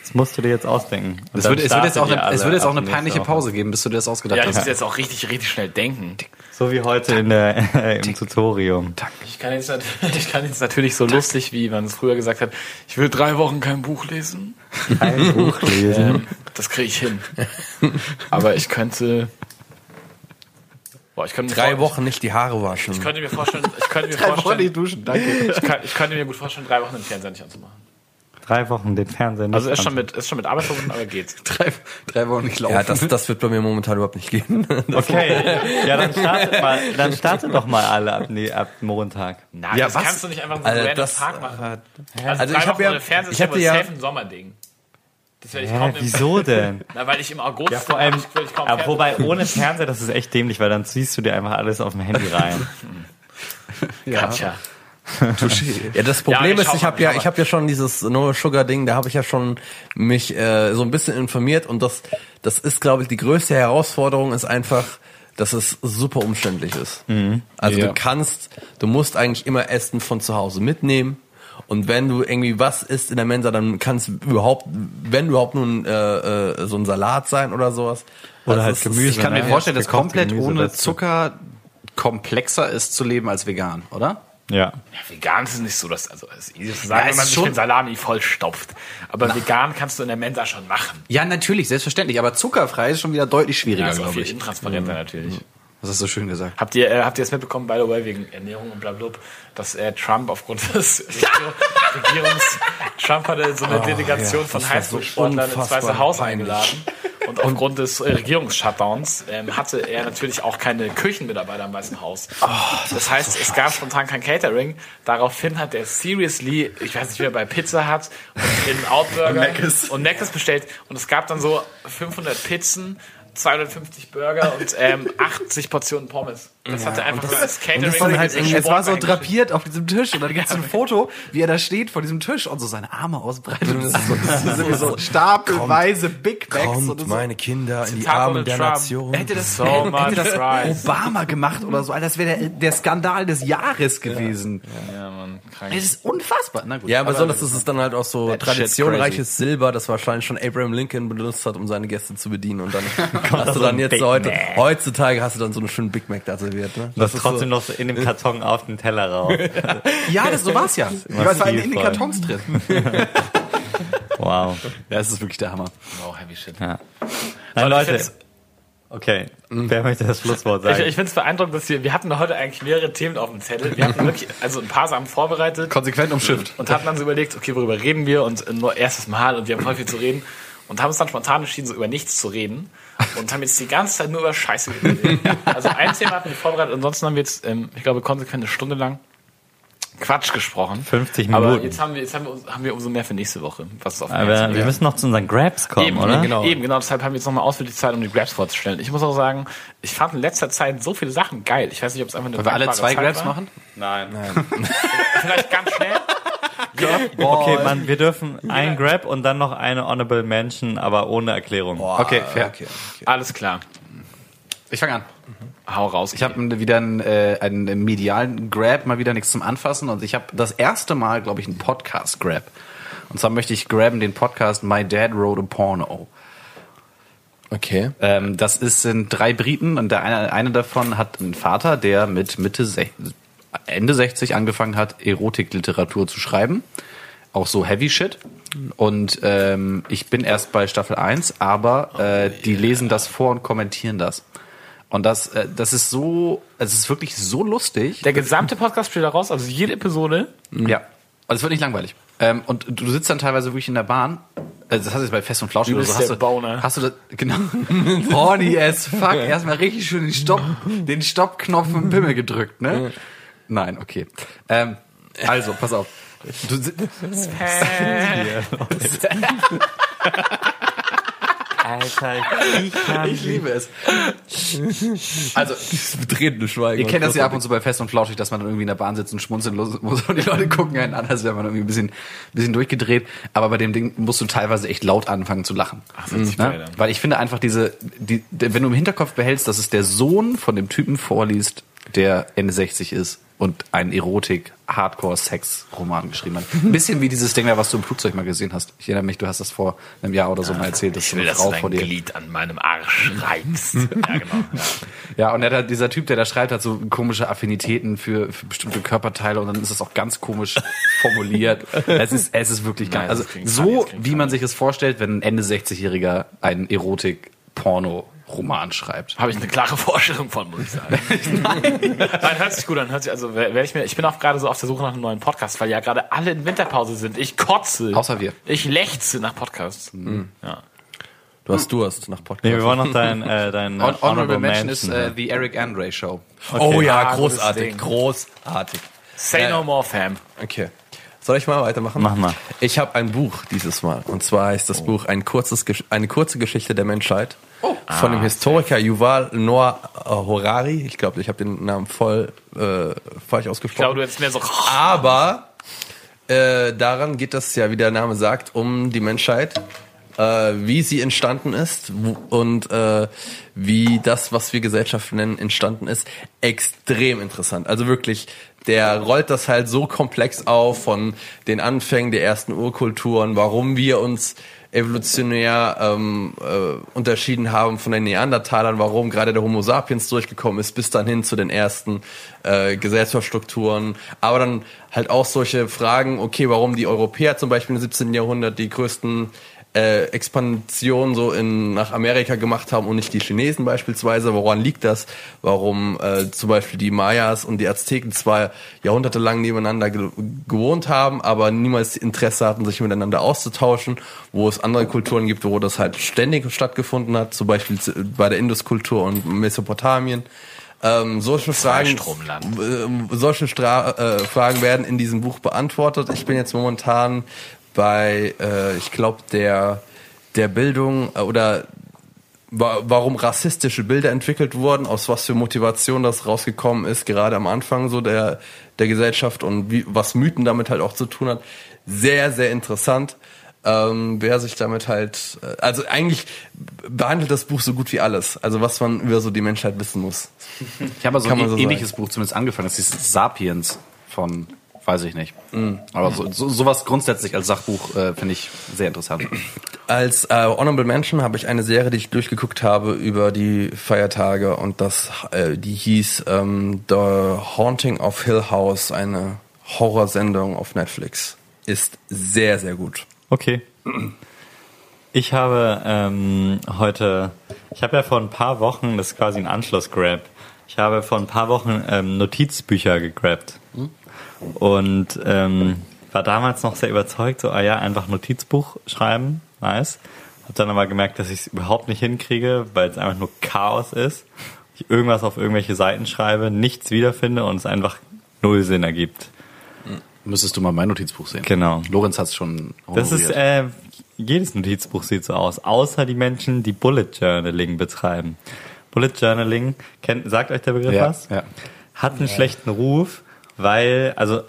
Das musst du dir jetzt ausdenken. Es wird, es wird jetzt auch eine, es wird jetzt auch eine peinliche Woche. Pause geben, bis du dir das ausgedacht Ja, ich muss hast. jetzt auch richtig, richtig schnell denken. So wie heute in der, äh, im Tutorium. Ich kann, jetzt, ich kann jetzt natürlich so lustig, wie man es früher gesagt hat, ich will drei Wochen kein Buch lesen. Kein Buch lesen. Ähm, das kriege ich hin. Aber ich könnte. Boah, ich könnte drei Wochen nicht die Haare waschen. Ich könnte mir vorstellen, ich könnte mir vorstellen, duschen, danke. ich, kann, ich könnte mir gut vorstellen, drei Wochen den Fernseher nicht anzumachen. drei Wochen den Fernseher nicht Also ist schon mit, ist schon mit Arbeit verbunden, aber geht. Drei, drei Wochen nicht laufen. Ja, das, das wird bei mir momentan überhaupt nicht gehen. Okay, ja, dann startet mal, dann startet doch mal alle ab, nee, ab Montag. Nein, Ja, das was? kannst du nicht einfach so Also das, Tag machen. Also, Also drei ich hab Wochen ja- ich ist hatte aber ja- safe ein Sommerding. Das werde ich Hä, kaum wieso denn? Na, weil ich im August Ja, vor allem, ich, ich kaum ja, Fernsehen- wobei ohne Fernseher, das ist echt dämlich, weil dann ziehst du dir einfach alles auf dem Handy rein. Katja. Ja, das Problem Ja, ich ist, ich habe ich ja, ich habe ja schon dieses No Sugar Ding, da habe ich ja schon mich äh, so ein bisschen informiert und das, das ist, glaube ich, die größte Herausforderung ist einfach, dass es super umständlich ist. Also Ja. du kannst, du musst eigentlich immer Essen von zu Hause mitnehmen. Und wenn du irgendwie was isst in der Mensa, dann kannst du überhaupt, wenn überhaupt nun äh, äh, so ein Salat sein oder sowas. Oder Also halt es ist- Gemüse, ich kann mir vorstellen, dass komplett Gemüse ohne dazu. Zucker komplexer ist zu leben als vegan, oder? Ja. Ja, vegan ist es nicht so, dass, also, es ist easy zu sagen, Ja, wenn es man sich schon- mit Salami vollstopft. Aber vegan kannst du in der Mensa schon machen. Ja, natürlich, selbstverständlich. Aber zuckerfrei ist schon wieder deutlich schwieriger, Ja, ist auch glaube viel ich. intransparenter natürlich. Das hast du schön gesagt. Habt ihr, äh, habt ihr es mitbekommen, by the way, wegen Ernährung und blablabla, dass äh, Trump aufgrund des Regierungs, Trump hatte so eine Delegation ja, von das war so Highschool-Sportlern ins Weiße Haus peinlich. eingeladen. Und aufgrund des äh, Regierungs-Shutdowns ähm, hatte er natürlich auch keine Küchenmitarbeiter im Weißen Haus. das heißt, es gab spontan kein Catering. Daraufhin hat er seriously, ich weiß nicht, wie er bei Pizza hat, und in Outburger und Mc's bestellt. Und es gab dann so 500 Pizzen, 250 Burger und ähm, 80 Portionen Pommes. Das hatte einfach so als Catering. das waren halt Es war so drapiert auf diesem Tisch und dann gibt es ein Foto, wie er da steht vor diesem Tisch und so seine Arme ausbreitet. Und das ist so, das irgendwie so stapelweise Big Macs. und Kommt so. meine Kinder in die Arme der Trump. Nation. Hätte das, So hätte, das. Obama gemacht oder so, Alter, das wäre der, der Skandal des Jahres gewesen. Ja, Mann, krank. Es ist unfassbar. Na gut. Ja, besonders ist es dann halt auch so traditionreiches Silber, das wahrscheinlich schon Abraham Lincoln benutzt hat, um seine Gäste zu bedienen. Und dann hast du dann jetzt Big heute, heutzutage hast du dann so einen schönen Big Mac da serviert. Ne? Das ist trotzdem noch so in dem Karton auf den Teller rauf. ja, das, so war's ja. Was war in, in den. Kartons drin? Wow. Ja, es ist wirklich der Hammer. Oh, heavy shit. Ja. Nein, Leute. Okay. Wer möchte das Schlusswort Ich, sagen? ich finde es beeindruckend, dass wir, wir hatten heute eigentlich mehrere Themen auf dem Zettel. Wir hatten wirklich, also ein paar Sachen vorbereitet Konsequent umschifft. und hatten dann so überlegt, okay, worüber reden wir und nur erstes Mal und wir haben voll viel zu reden und haben uns dann spontan entschieden, so über nichts zu reden und haben jetzt die ganze Zeit nur über Scheiße geredet. Also ein Thema hatten wir vorbereitet, ansonsten haben wir jetzt, ähm, ich glaube, konsequent eine Stunde lang Quatsch gesprochen. 50 Aber Minuten. jetzt haben wir, jetzt haben wir, uns- haben wir umso mehr für nächste Woche. Was auf dem Aber Herzen wir müssen noch zu unseren Grabs kommen, Eben, oder? genau. Eben, genau. Deshalb haben wir jetzt nochmal ausführlich Zeit, um die Grabs vorzustellen. Ich muss auch sagen, ich fand in letzter Zeit so viele Sachen geil. Ich weiß nicht, ob es einfach eine Wollen wir alle zwei Zeit Grabs war. machen? Nein. Vielleicht ganz schnell. Okay, man, wir dürfen ein Grab und dann noch eine Honorable Mention, aber ohne Erklärung. Okay, fair. Okay, okay. Alles klar. Ich fange an. Hau raus. Ich habe wieder einen, äh, einen medialen Grab, mal wieder nichts zum Anfassen. Und ich habe das erste Mal, glaube ich, einen Podcast-Grab. Und zwar möchte ich graben den Podcast My Dad Wrote a Porno. Okay. Ähm, das ist, sind drei Briten und der eine, eine davon hat einen Vater, der mit Mitte Ende 60 angefangen hat, Erotikliteratur zu schreiben. Auch so Heavy Shit. Und ähm, ich bin erst bei Staffel 1, aber äh, die lesen das vor und kommentieren das. Und das, äh, das ist so, es ist wirklich so lustig. Der gesamte Podcast spielt da raus, also jede Episode. Ja. Also es wird nicht langweilig. Ähm, und du sitzt dann teilweise wirklich in der Bahn. Also das hast du jetzt bei Fest und Flauschig Du oder so. Hast du, Boner. hast du das, genau. Horny as fuck. Erstmal richtig schön den Stopp, den Stoppknopf im Pimmel gedrückt, ne? Nein, okay. Ähm, also, pass auf. Du, si- Alter, ich ich liebe es. Also, Betretene Schweigen. Ihr kennt das ja ab und zu bei Fest und Flauschig, dass man dann irgendwie in der Bahn sitzt und schmunzeln los- muss und die Leute gucken einen an, als wäre man irgendwie ein bisschen, ein bisschen durchgedreht. Aber bei dem Ding musst du teilweise echt laut anfangen zu lachen. Ach, das sich Ne? Weil ich finde einfach diese, die, wenn du im Hinterkopf behältst, dass es der Sohn von dem Typen vorliest, der Ende 60 ist und einen Erotik-Hardcore-Sex-Roman geschrieben hat. Ein bisschen wie dieses Ding, da, was du im Flugzeug mal gesehen hast. Ich erinnere mich, du hast das vor einem Jahr oder so mal erzählt, dass Ich will, dass du dein vor dir Glied an meinem Arsch reibst. ja, genau. Ja. Ja, und er hat, dieser Typ, der da schreibt, hat so komische Affinitäten für, für bestimmte Körperteile und dann ist das auch ganz komisch formuliert. es ist, es ist wirklich geil. Also so, wie man sich es vorstellt, wenn ein Ende 60-Jähriger einen Erotik-Porno Roman schreibt. Habe ich eine klare Vorstellung von, muss ich sagen. Nein, hört sich gut an. Hört sich, also werde ich mir, ich bin auch gerade so auf der Suche nach einem neuen Podcast, weil ja gerade alle in Winterpause sind. Ich kotze. Außer wir. Ich lechze nach Podcasts. Mhm. Ja. Du hast Durst nach Podcast. Nee, wir wollen noch dein, äh, dein Hon Honorable Mention Mention ist äh. The Eric Andre Show. Oh ja, Ah, großartig, großartig. Say no more, fam. Okay. Soll ich mal weitermachen? Mach mal. Ich habe ein Buch dieses Mal. Und zwar heißt das Buch ein kurzes, eine kurze Geschichte der Menschheit. Von dem Historiker Yuval Noah äh, Harari. Ich glaube, ich habe den Namen voll äh, falsch Ich ausgesprochen. glaube, du hättest mehr so. Aber äh, daran geht es ja, wie der Name sagt, um die Menschheit, äh, wie sie entstanden ist und äh, wie das, was wir Gesellschaft nennen, entstanden ist. Extrem interessant. Also wirklich, der rollt das halt so komplex auf von den Anfängen der ersten Urkulturen, warum wir uns evolutionär ähm, äh, unterschieden haben von den Neandertalern, warum gerade der Homo sapiens durchgekommen ist, bis dann hin zu den ersten äh, Gesellschaftsstrukturen. Aber dann halt auch solche Fragen, okay, warum die Europäer zum Beispiel im 17. Jahrhundert die größten äh, Expansionen so in nach Amerika gemacht haben und nicht die Chinesen beispielsweise. Woran liegt das? Warum äh, zum Beispiel die Mayas und die Azteken zwar jahrhundertelang nebeneinander ge gewohnt haben, aber niemals Interesse hatten, sich miteinander auszutauschen, wo es andere Kulturen gibt, wo das halt ständig stattgefunden hat, zum Beispiel bei der Induskultur und Mesopotamien. Ähm, solche Fragen, äh, solche Stra äh, Fragen werden in diesem Buch beantwortet. Ich bin jetzt momentan bei, äh, ich glaube, der, der Bildung äh, oder wa warum rassistische Bilder entwickelt wurden, aus was für Motivation das rausgekommen ist, gerade am Anfang so der, der Gesellschaft und wie, was Mythen damit halt auch zu tun hat. Sehr, sehr interessant. Ähm, wer sich damit halt, äh, also eigentlich behandelt das Buch so gut wie alles, also was man über so die Menschheit wissen muss. Ich habe mal so Kann ein so ähnliches Buch zumindest angefangen. Das ist Sapiens von, weiß ich nicht. Aber so, so, sowas grundsätzlich als Sachbuch äh, finde ich sehr interessant. Als äh, Honorable Mention habe ich eine Serie, die ich durchgeguckt habe über die Feiertage und das, äh, die hieß ähm, The Haunting of Hill House, eine Horrorsendung auf Netflix. Ist sehr, sehr gut. Okay. Ich habe ähm, heute, ich habe ja vor ein paar Wochen, das ist quasi ein Anschlussgrab, ich habe vor ein paar Wochen ähm, Notizbücher gegrabt. Und ähm, war damals noch sehr überzeugt, so, ah ja, einfach Notizbuch schreiben, nice. Hab dann aber gemerkt, dass ich es überhaupt nicht hinkriege, weil es einfach nur Chaos ist. Ich irgendwas auf irgendwelche Seiten schreibe, nichts wiederfinde und es einfach null Sinn ergibt. Müsstest du mal mein Notizbuch sehen. Genau. Lorenz hat es schon Das ist, honoriert. äh, jedes Notizbuch sieht so aus, außer die Menschen, die Bullet Journaling betreiben. Bullet Journaling, kennt, sagt euch der Begriff Ja, was? ja. Hat einen schlechten Ruf, weil, also,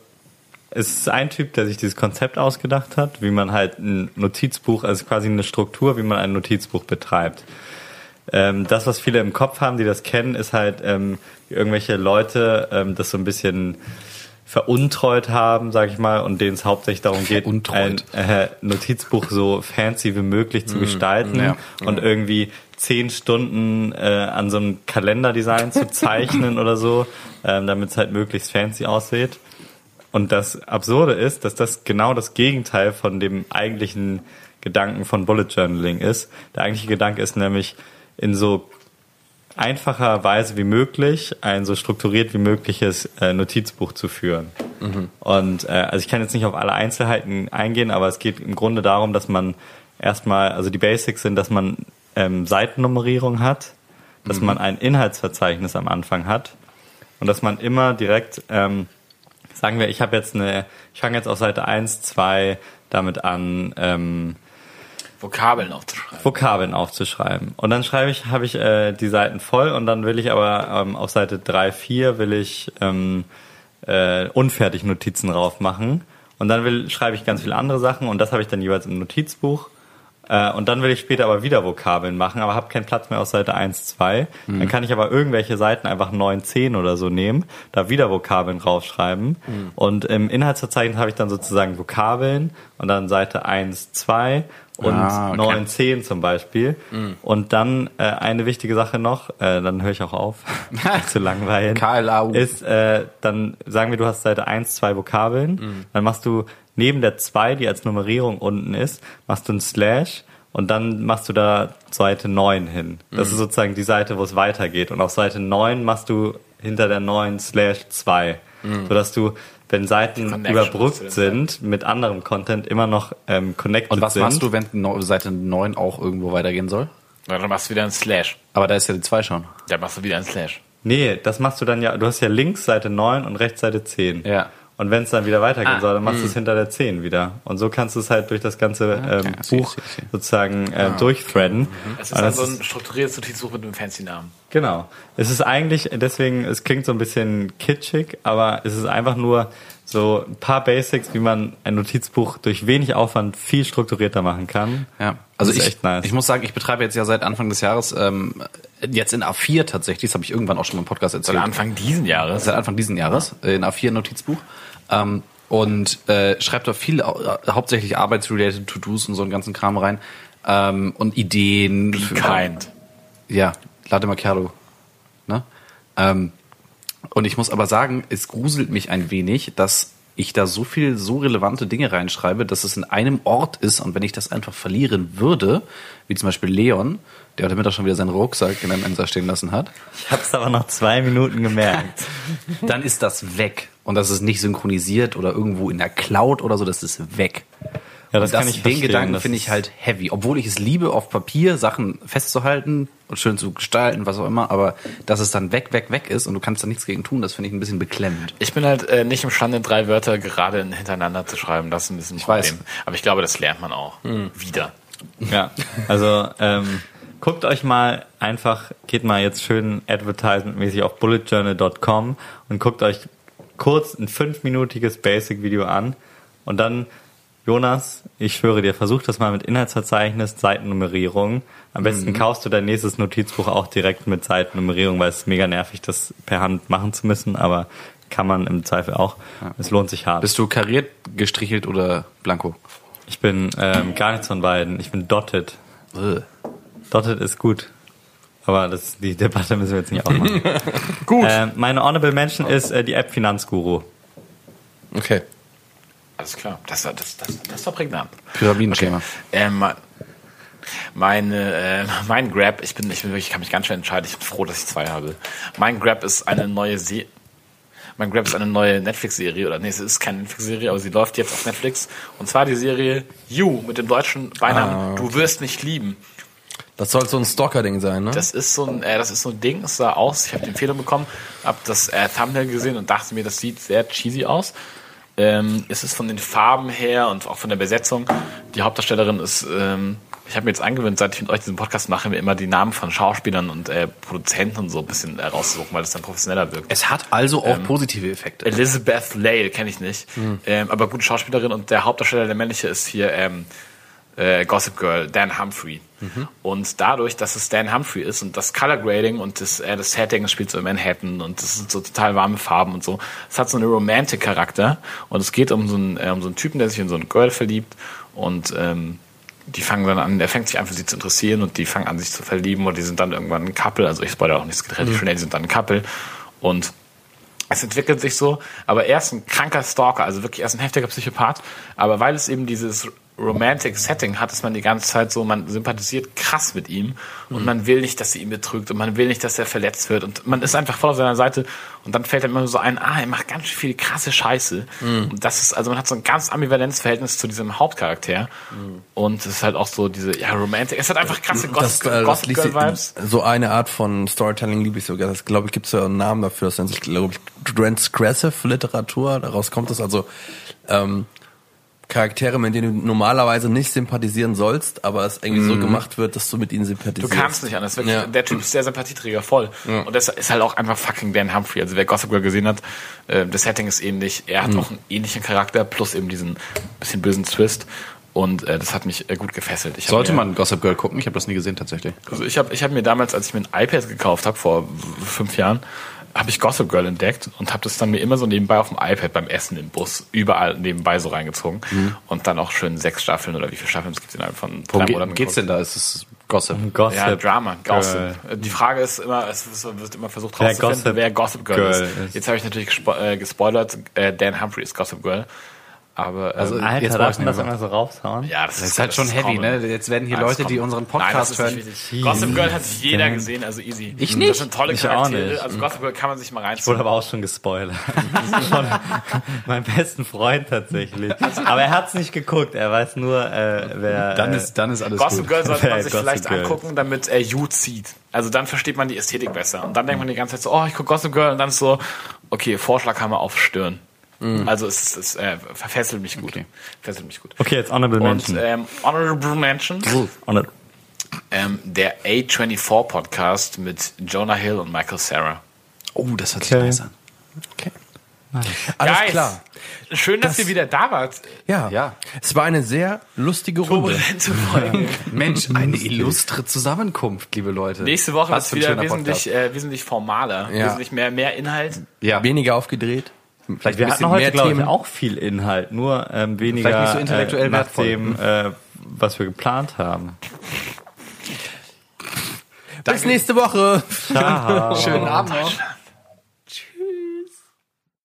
es ist ein Typ, der sich dieses Konzept ausgedacht hat, wie man halt ein Notizbuch, also quasi eine Struktur, wie man ein Notizbuch betreibt. Ähm, das, was viele im Kopf haben, die das kennen, ist halt, ähm, irgendwelche Leute ähm, das so ein bisschen veruntreut haben, sag ich mal, und denen es hauptsächlich darum geht, ein äh, Notizbuch so fancy wie möglich zu gestalten ja. und irgendwie zehn Stunden äh, an so einem Kalenderdesign zu zeichnen oder so, ähm, damit es halt möglichst fancy aussieht. Und das Absurde ist, dass das genau das Gegenteil von dem eigentlichen Gedanken von Bullet Journaling ist. Der eigentliche Gedanke ist nämlich in so einfacher Weise wie möglich ein so strukturiert wie mögliches äh, Notizbuch zu führen. Und äh, also ich kann jetzt nicht auf alle Einzelheiten eingehen, aber es geht im Grunde darum, dass man erstmal, also die Basics sind, dass man ähm, Seitennummerierung hat, dass man ein Inhaltsverzeichnis am Anfang hat und dass man immer direkt, ähm, sagen wir, ich habe jetzt eine, ich fange jetzt auf Seite 1, 2 damit an, ähm, Vokabeln aufzuschreiben. Vokabeln aufzuschreiben. Und dann schreibe ich, habe ich äh, die Seiten voll und dann will ich aber ähm, auf Seite 3, 4 will ich ähm, äh, unfertig Notizen drauf machen. Und dann will, schreibe ich ganz viele andere Sachen und das habe ich dann jeweils im Notizbuch. Äh, und dann will ich später aber wieder Vokabeln machen, aber habe keinen Platz mehr auf Seite 1, 2. Dann kann ich aber irgendwelche Seiten einfach 9, 10 oder so nehmen, da wieder Vokabeln draufschreiben. Und im Inhaltsverzeichnis habe ich dann sozusagen Vokabeln und dann Seite 1, 2 und Ah, okay. 9, 10 zum Beispiel. Und dann äh, eine wichtige Sache noch, äh, dann höre ich auch auf, zu langweilen. KLAU. Ist, äh, dann sagen wir, du hast Seite 1, 2 Vokabeln, dann machst du neben der 2, die als Nummerierung unten ist, machst du ein Slash und dann machst du da Seite 9 hin. Das ist sozusagen die Seite, wo es weitergeht. Und auf Seite 9 machst du hinter der 9 slash 2. Sodass du, wenn Seiten überbrückt sind mit anderem Content, immer noch ähm, connected Und was sind. machst du, wenn Seite 9 auch irgendwo weitergehen soll? Na, dann machst du wieder einen Slash. Aber da ist ja die 2 schon. Dann machst du wieder einen Slash. Nee, das machst du dann ja, du hast ja links Seite 9 und rechts Seite 10. Ja. Und wenn es dann wieder weitergehen Ah, soll, dann machst du es hinter der 10 wieder. Und so kannst du es halt durch das ganze ähm, okay, see, Buch see, I see. sozusagen äh, durchthreaden. Es ist dann so ein strukturiertes Notizbuch mit einem fancy Namen. Genau. Es ist eigentlich, deswegen, es klingt so ein bisschen kitschig, aber es ist einfach nur so ein paar Basics, wie man ein Notizbuch durch wenig Aufwand viel strukturierter machen kann. Ja, also ich, echt nice. ich muss sagen, ich betreibe jetzt ja seit Anfang des Jahres, ähm, jetzt in A4 tatsächlich, das habe ich irgendwann auch schon im Podcast Seit erzählt. Anfang diesen Jahres. Seit Anfang diesen Jahres, äh, in A4 Notizbuch. Ähm, und äh, schreibt da viel, äh, hauptsächlich arbeitsrelated To-Dos und so einen ganzen Kram rein. Ähm, und Ideen. für- Kind. Ja, Latte Macchiato. Ne? Ähm, und ich muss aber sagen, es gruselt mich ein wenig, dass ich da so viel, so relevante Dinge reinschreibe, dass es in einem Ort ist und wenn ich das einfach verlieren würde, wie zum Beispiel Leon, der heute Mittag schon wieder seinen Rucksack in einem Mensa stehen lassen hat, Ich hab's aber nach zwei Minuten gemerkt. dann ist das weg. Und das ist nicht synchronisiert oder irgendwo in der Cloud oder so, das ist weg. Ja, das Und kann ich Den verstehen. Gedanken Das finde ich halt heavy. Obwohl ich es liebe, auf Papier Sachen festzuhalten und schön zu gestalten, was auch immer. Aber dass es dann weg, weg, weg ist und du kannst da nichts gegen tun, das finde ich ein bisschen beklemmend. Ich bin halt äh, nicht imstande, drei Wörter gerade hintereinander zu schreiben. Das ist ein bisschen ein weiß. Problem. Aber ich glaube, das lernt man auch. Wieder. Ja, also ähm, guckt euch mal einfach, geht mal jetzt schön advertisementmäßig auf bulletjournal.com und guckt euch kurz ein fünfminütiges Basic-Video an und dann, Jonas, ich schwöre dir, versuch das mal mit Inhaltsverzeichnis, Seitennummerierung. Am besten kaufst du dein nächstes Notizbuch auch direkt mit Seitennummerierung, weil es ist mega nervig, das per Hand machen zu müssen, aber kann man im Zweifel auch. Es lohnt sich hart. Bist du kariert, gestrichelt oder blanko? Ich bin ähm, gar nichts von beiden. Ich bin dotted. Dotted ist gut. Aber das, die Debatte müssen wir jetzt nicht aufmachen. gut. Ähm, meine Honorable Mention ist äh, die App Finanzguru. Okay. Alles klar. Das, war- das, das, das war prägnant. Pyramidenschema. Ähm, meine, äh, mein Grab, ich bin, ich bin wirklich, ich kann mich ganz schön entscheiden. Ich bin froh, dass ich zwei habe. Mein Grab ist eine neue Se mein Grab ist eine neue Netflix-Serie, oder nee, es ist keine Netflix-Serie, aber sie läuft jetzt auf Netflix. Und zwar die Serie You mit dem deutschen Beinamen Du wirst mich lieben. Das soll so ein Stalker-Ding sein, ne? Das ist so ein, äh, das ist so ein Ding, es sah aus, ich habe die Empfehlung bekommen, habe das äh, Thumbnail gesehen und dachte mir, das sieht sehr cheesy aus. Ähm, es ist von den Farben her und auch von der Besetzung. Die Hauptdarstellerin ist, ähm, ich habe mir jetzt angewöhnt, seit ich mit euch diesen Podcast mache, mir immer die Namen von Schauspielern und äh, Produzenten und so ein bisschen äh, rauszusuchen, weil das dann professioneller wirkt. Es hat also auch positive Effekte. Elizabeth Lale kenne ich nicht, ähm, aber gute Schauspielerin und der Hauptdarsteller, der männliche, ist hier ähm, äh, Gossip Girl, Dan Humphrey. Und dadurch, dass es Dan Humphrey ist und das Color Grading und das, äh, das Setting, spielt so in Manhattan und das sind so total warme Farben und so, es hat so einen Romantic-Charakter und es geht um so, einen, äh, um so einen Typen, der sich in so ein Girl verliebt und ähm, die fangen dann an, der fängt sich an für sie zu interessieren und die fangen an, sich zu verlieben und die sind dann irgendwann ein Couple, also ich spoilere auch nicht, es geht relativ schnell, die sind dann ein Couple. Und es entwickelt sich so, aber er ist ein kranker Stalker, also wirklich er ist ein heftiger Psychopath, aber weil es eben dieses Romantic Setting hat, ist man die ganze Zeit so, man sympathisiert krass mit ihm und man will nicht, dass sie ihn betrügt und man will nicht, dass er verletzt wird und man ist einfach voll auf seiner Seite und dann fällt einem immer so ein, ah, er macht ganz viel krasse Scheiße und das ist, also man hat so ein ganz ambivalentes Verhältnis zu diesem Hauptcharakter und es ist halt auch so diese, ja, Romantic, es hat einfach krasse das, Gossip, äh, das Gossip liegt Girl Vibes. so eine Art von Storytelling liebe ich sogar. Das glaube ich gibt es ja einen Namen dafür. Das nennt sich glaube ich Transgressive Literatur. Daraus kommt es also ähm, Charaktere, mit denen du normalerweise nicht sympathisieren sollst, aber es irgendwie so gemacht wird, dass du mit ihnen Du sympathisierst. kannst nicht anders. Wirklich, Ja. Der Typ ist sehr Sympathieträger voll. Und das ist halt auch einfach fucking Dan Humphrey. Also wer Gossip Girl gesehen hat, äh, das Setting ist ähnlich. Er hat auch einen ähnlichen Charakter plus eben diesen bisschen bösen Twist. Und äh, das hat mich äh, gut gefesselt. Ich Sollte mir, man Gossip Girl gucken? Ich habe das nie gesehen tatsächlich. Also ich habe ich hab mir damals, als ich mir ein iPad gekauft habe vor fünf Jahren, habe ich Gossip Girl entdeckt und habe das dann mir immer so nebenbei auf dem iPad beim Essen im Bus überall nebenbei so reingezogen und dann auch schön sechs Staffeln oder wie viele Staffeln es gibt innerhalb von drei Worum Monaten ge geht's denn da? Ist es Gossip? Gossip. Ja, Drama, Gossip. Girl. Die Frage ist immer, es wird immer versucht Wer rauszufinden, Gossip wer Gossip Girl, Girl ist. ist. Jetzt habe ich natürlich gespo äh, gespoilert, äh, Dan Humphrey ist Gossip Girl. Aber Also, ähm, jetzt Alter, brauch darf ich man das immer so raushauen? ja, das, Das ist halt schon heavy, ne? Jetzt werden hier das Leute, die unseren Nein, das Podcast ist hören. Gossip Girl hat jeder gesehen, also easy. Ich Das nicht. sind tolle Ich auch Charaktere. nicht. Also Gossip Girl kann man sich mal Ich wurde aber auch schon gespoilert. Von meinem besten Freund tatsächlich. Aber er hat's nicht geguckt. Er weiß nur, äh, wer. Dann äh, ist, dann ist alles Gossip gut. Girl sollte man sich Gossip vielleicht Girl. angucken, damit er You zieht. Also dann versteht man die Ästhetik besser. Und dann denkt man die ganze Zeit so, oh, ich gucke Gossip Girl und dann ist so, okay, Vorschlaghammer auf Stirn. Also es, ist- es äh, verfesselt mich gut. Fesselt mich gut. Okay, jetzt Honorable Und Mention. ähm, Honorable Mention, Honor- ähm, der A24 Podcast mit Jonah Hill und Michael Sarah. Oh, das hört sich Okay. nice an. Alles Guys, klar. Schön, dass ihr wieder da wart. Ja. Ja. Es war eine sehr lustige Runde. Folge. Mensch, eine illustre Zusammenkunft, liebe Leute. Nächste Woche ein wieder wesentlich, äh, wesentlich formaler, Ja. wesentlich mehr, mehr Inhalt. Ja. Weniger aufgedreht. Vielleicht wir ein hatten heute, glaube ich, auch viel Inhalt, nur ähm, weniger Vielleicht nicht so intellektuell äh, nach wertvoll. dem, äh, was wir geplant haben. Bis nächste Woche. Schönen Abend noch.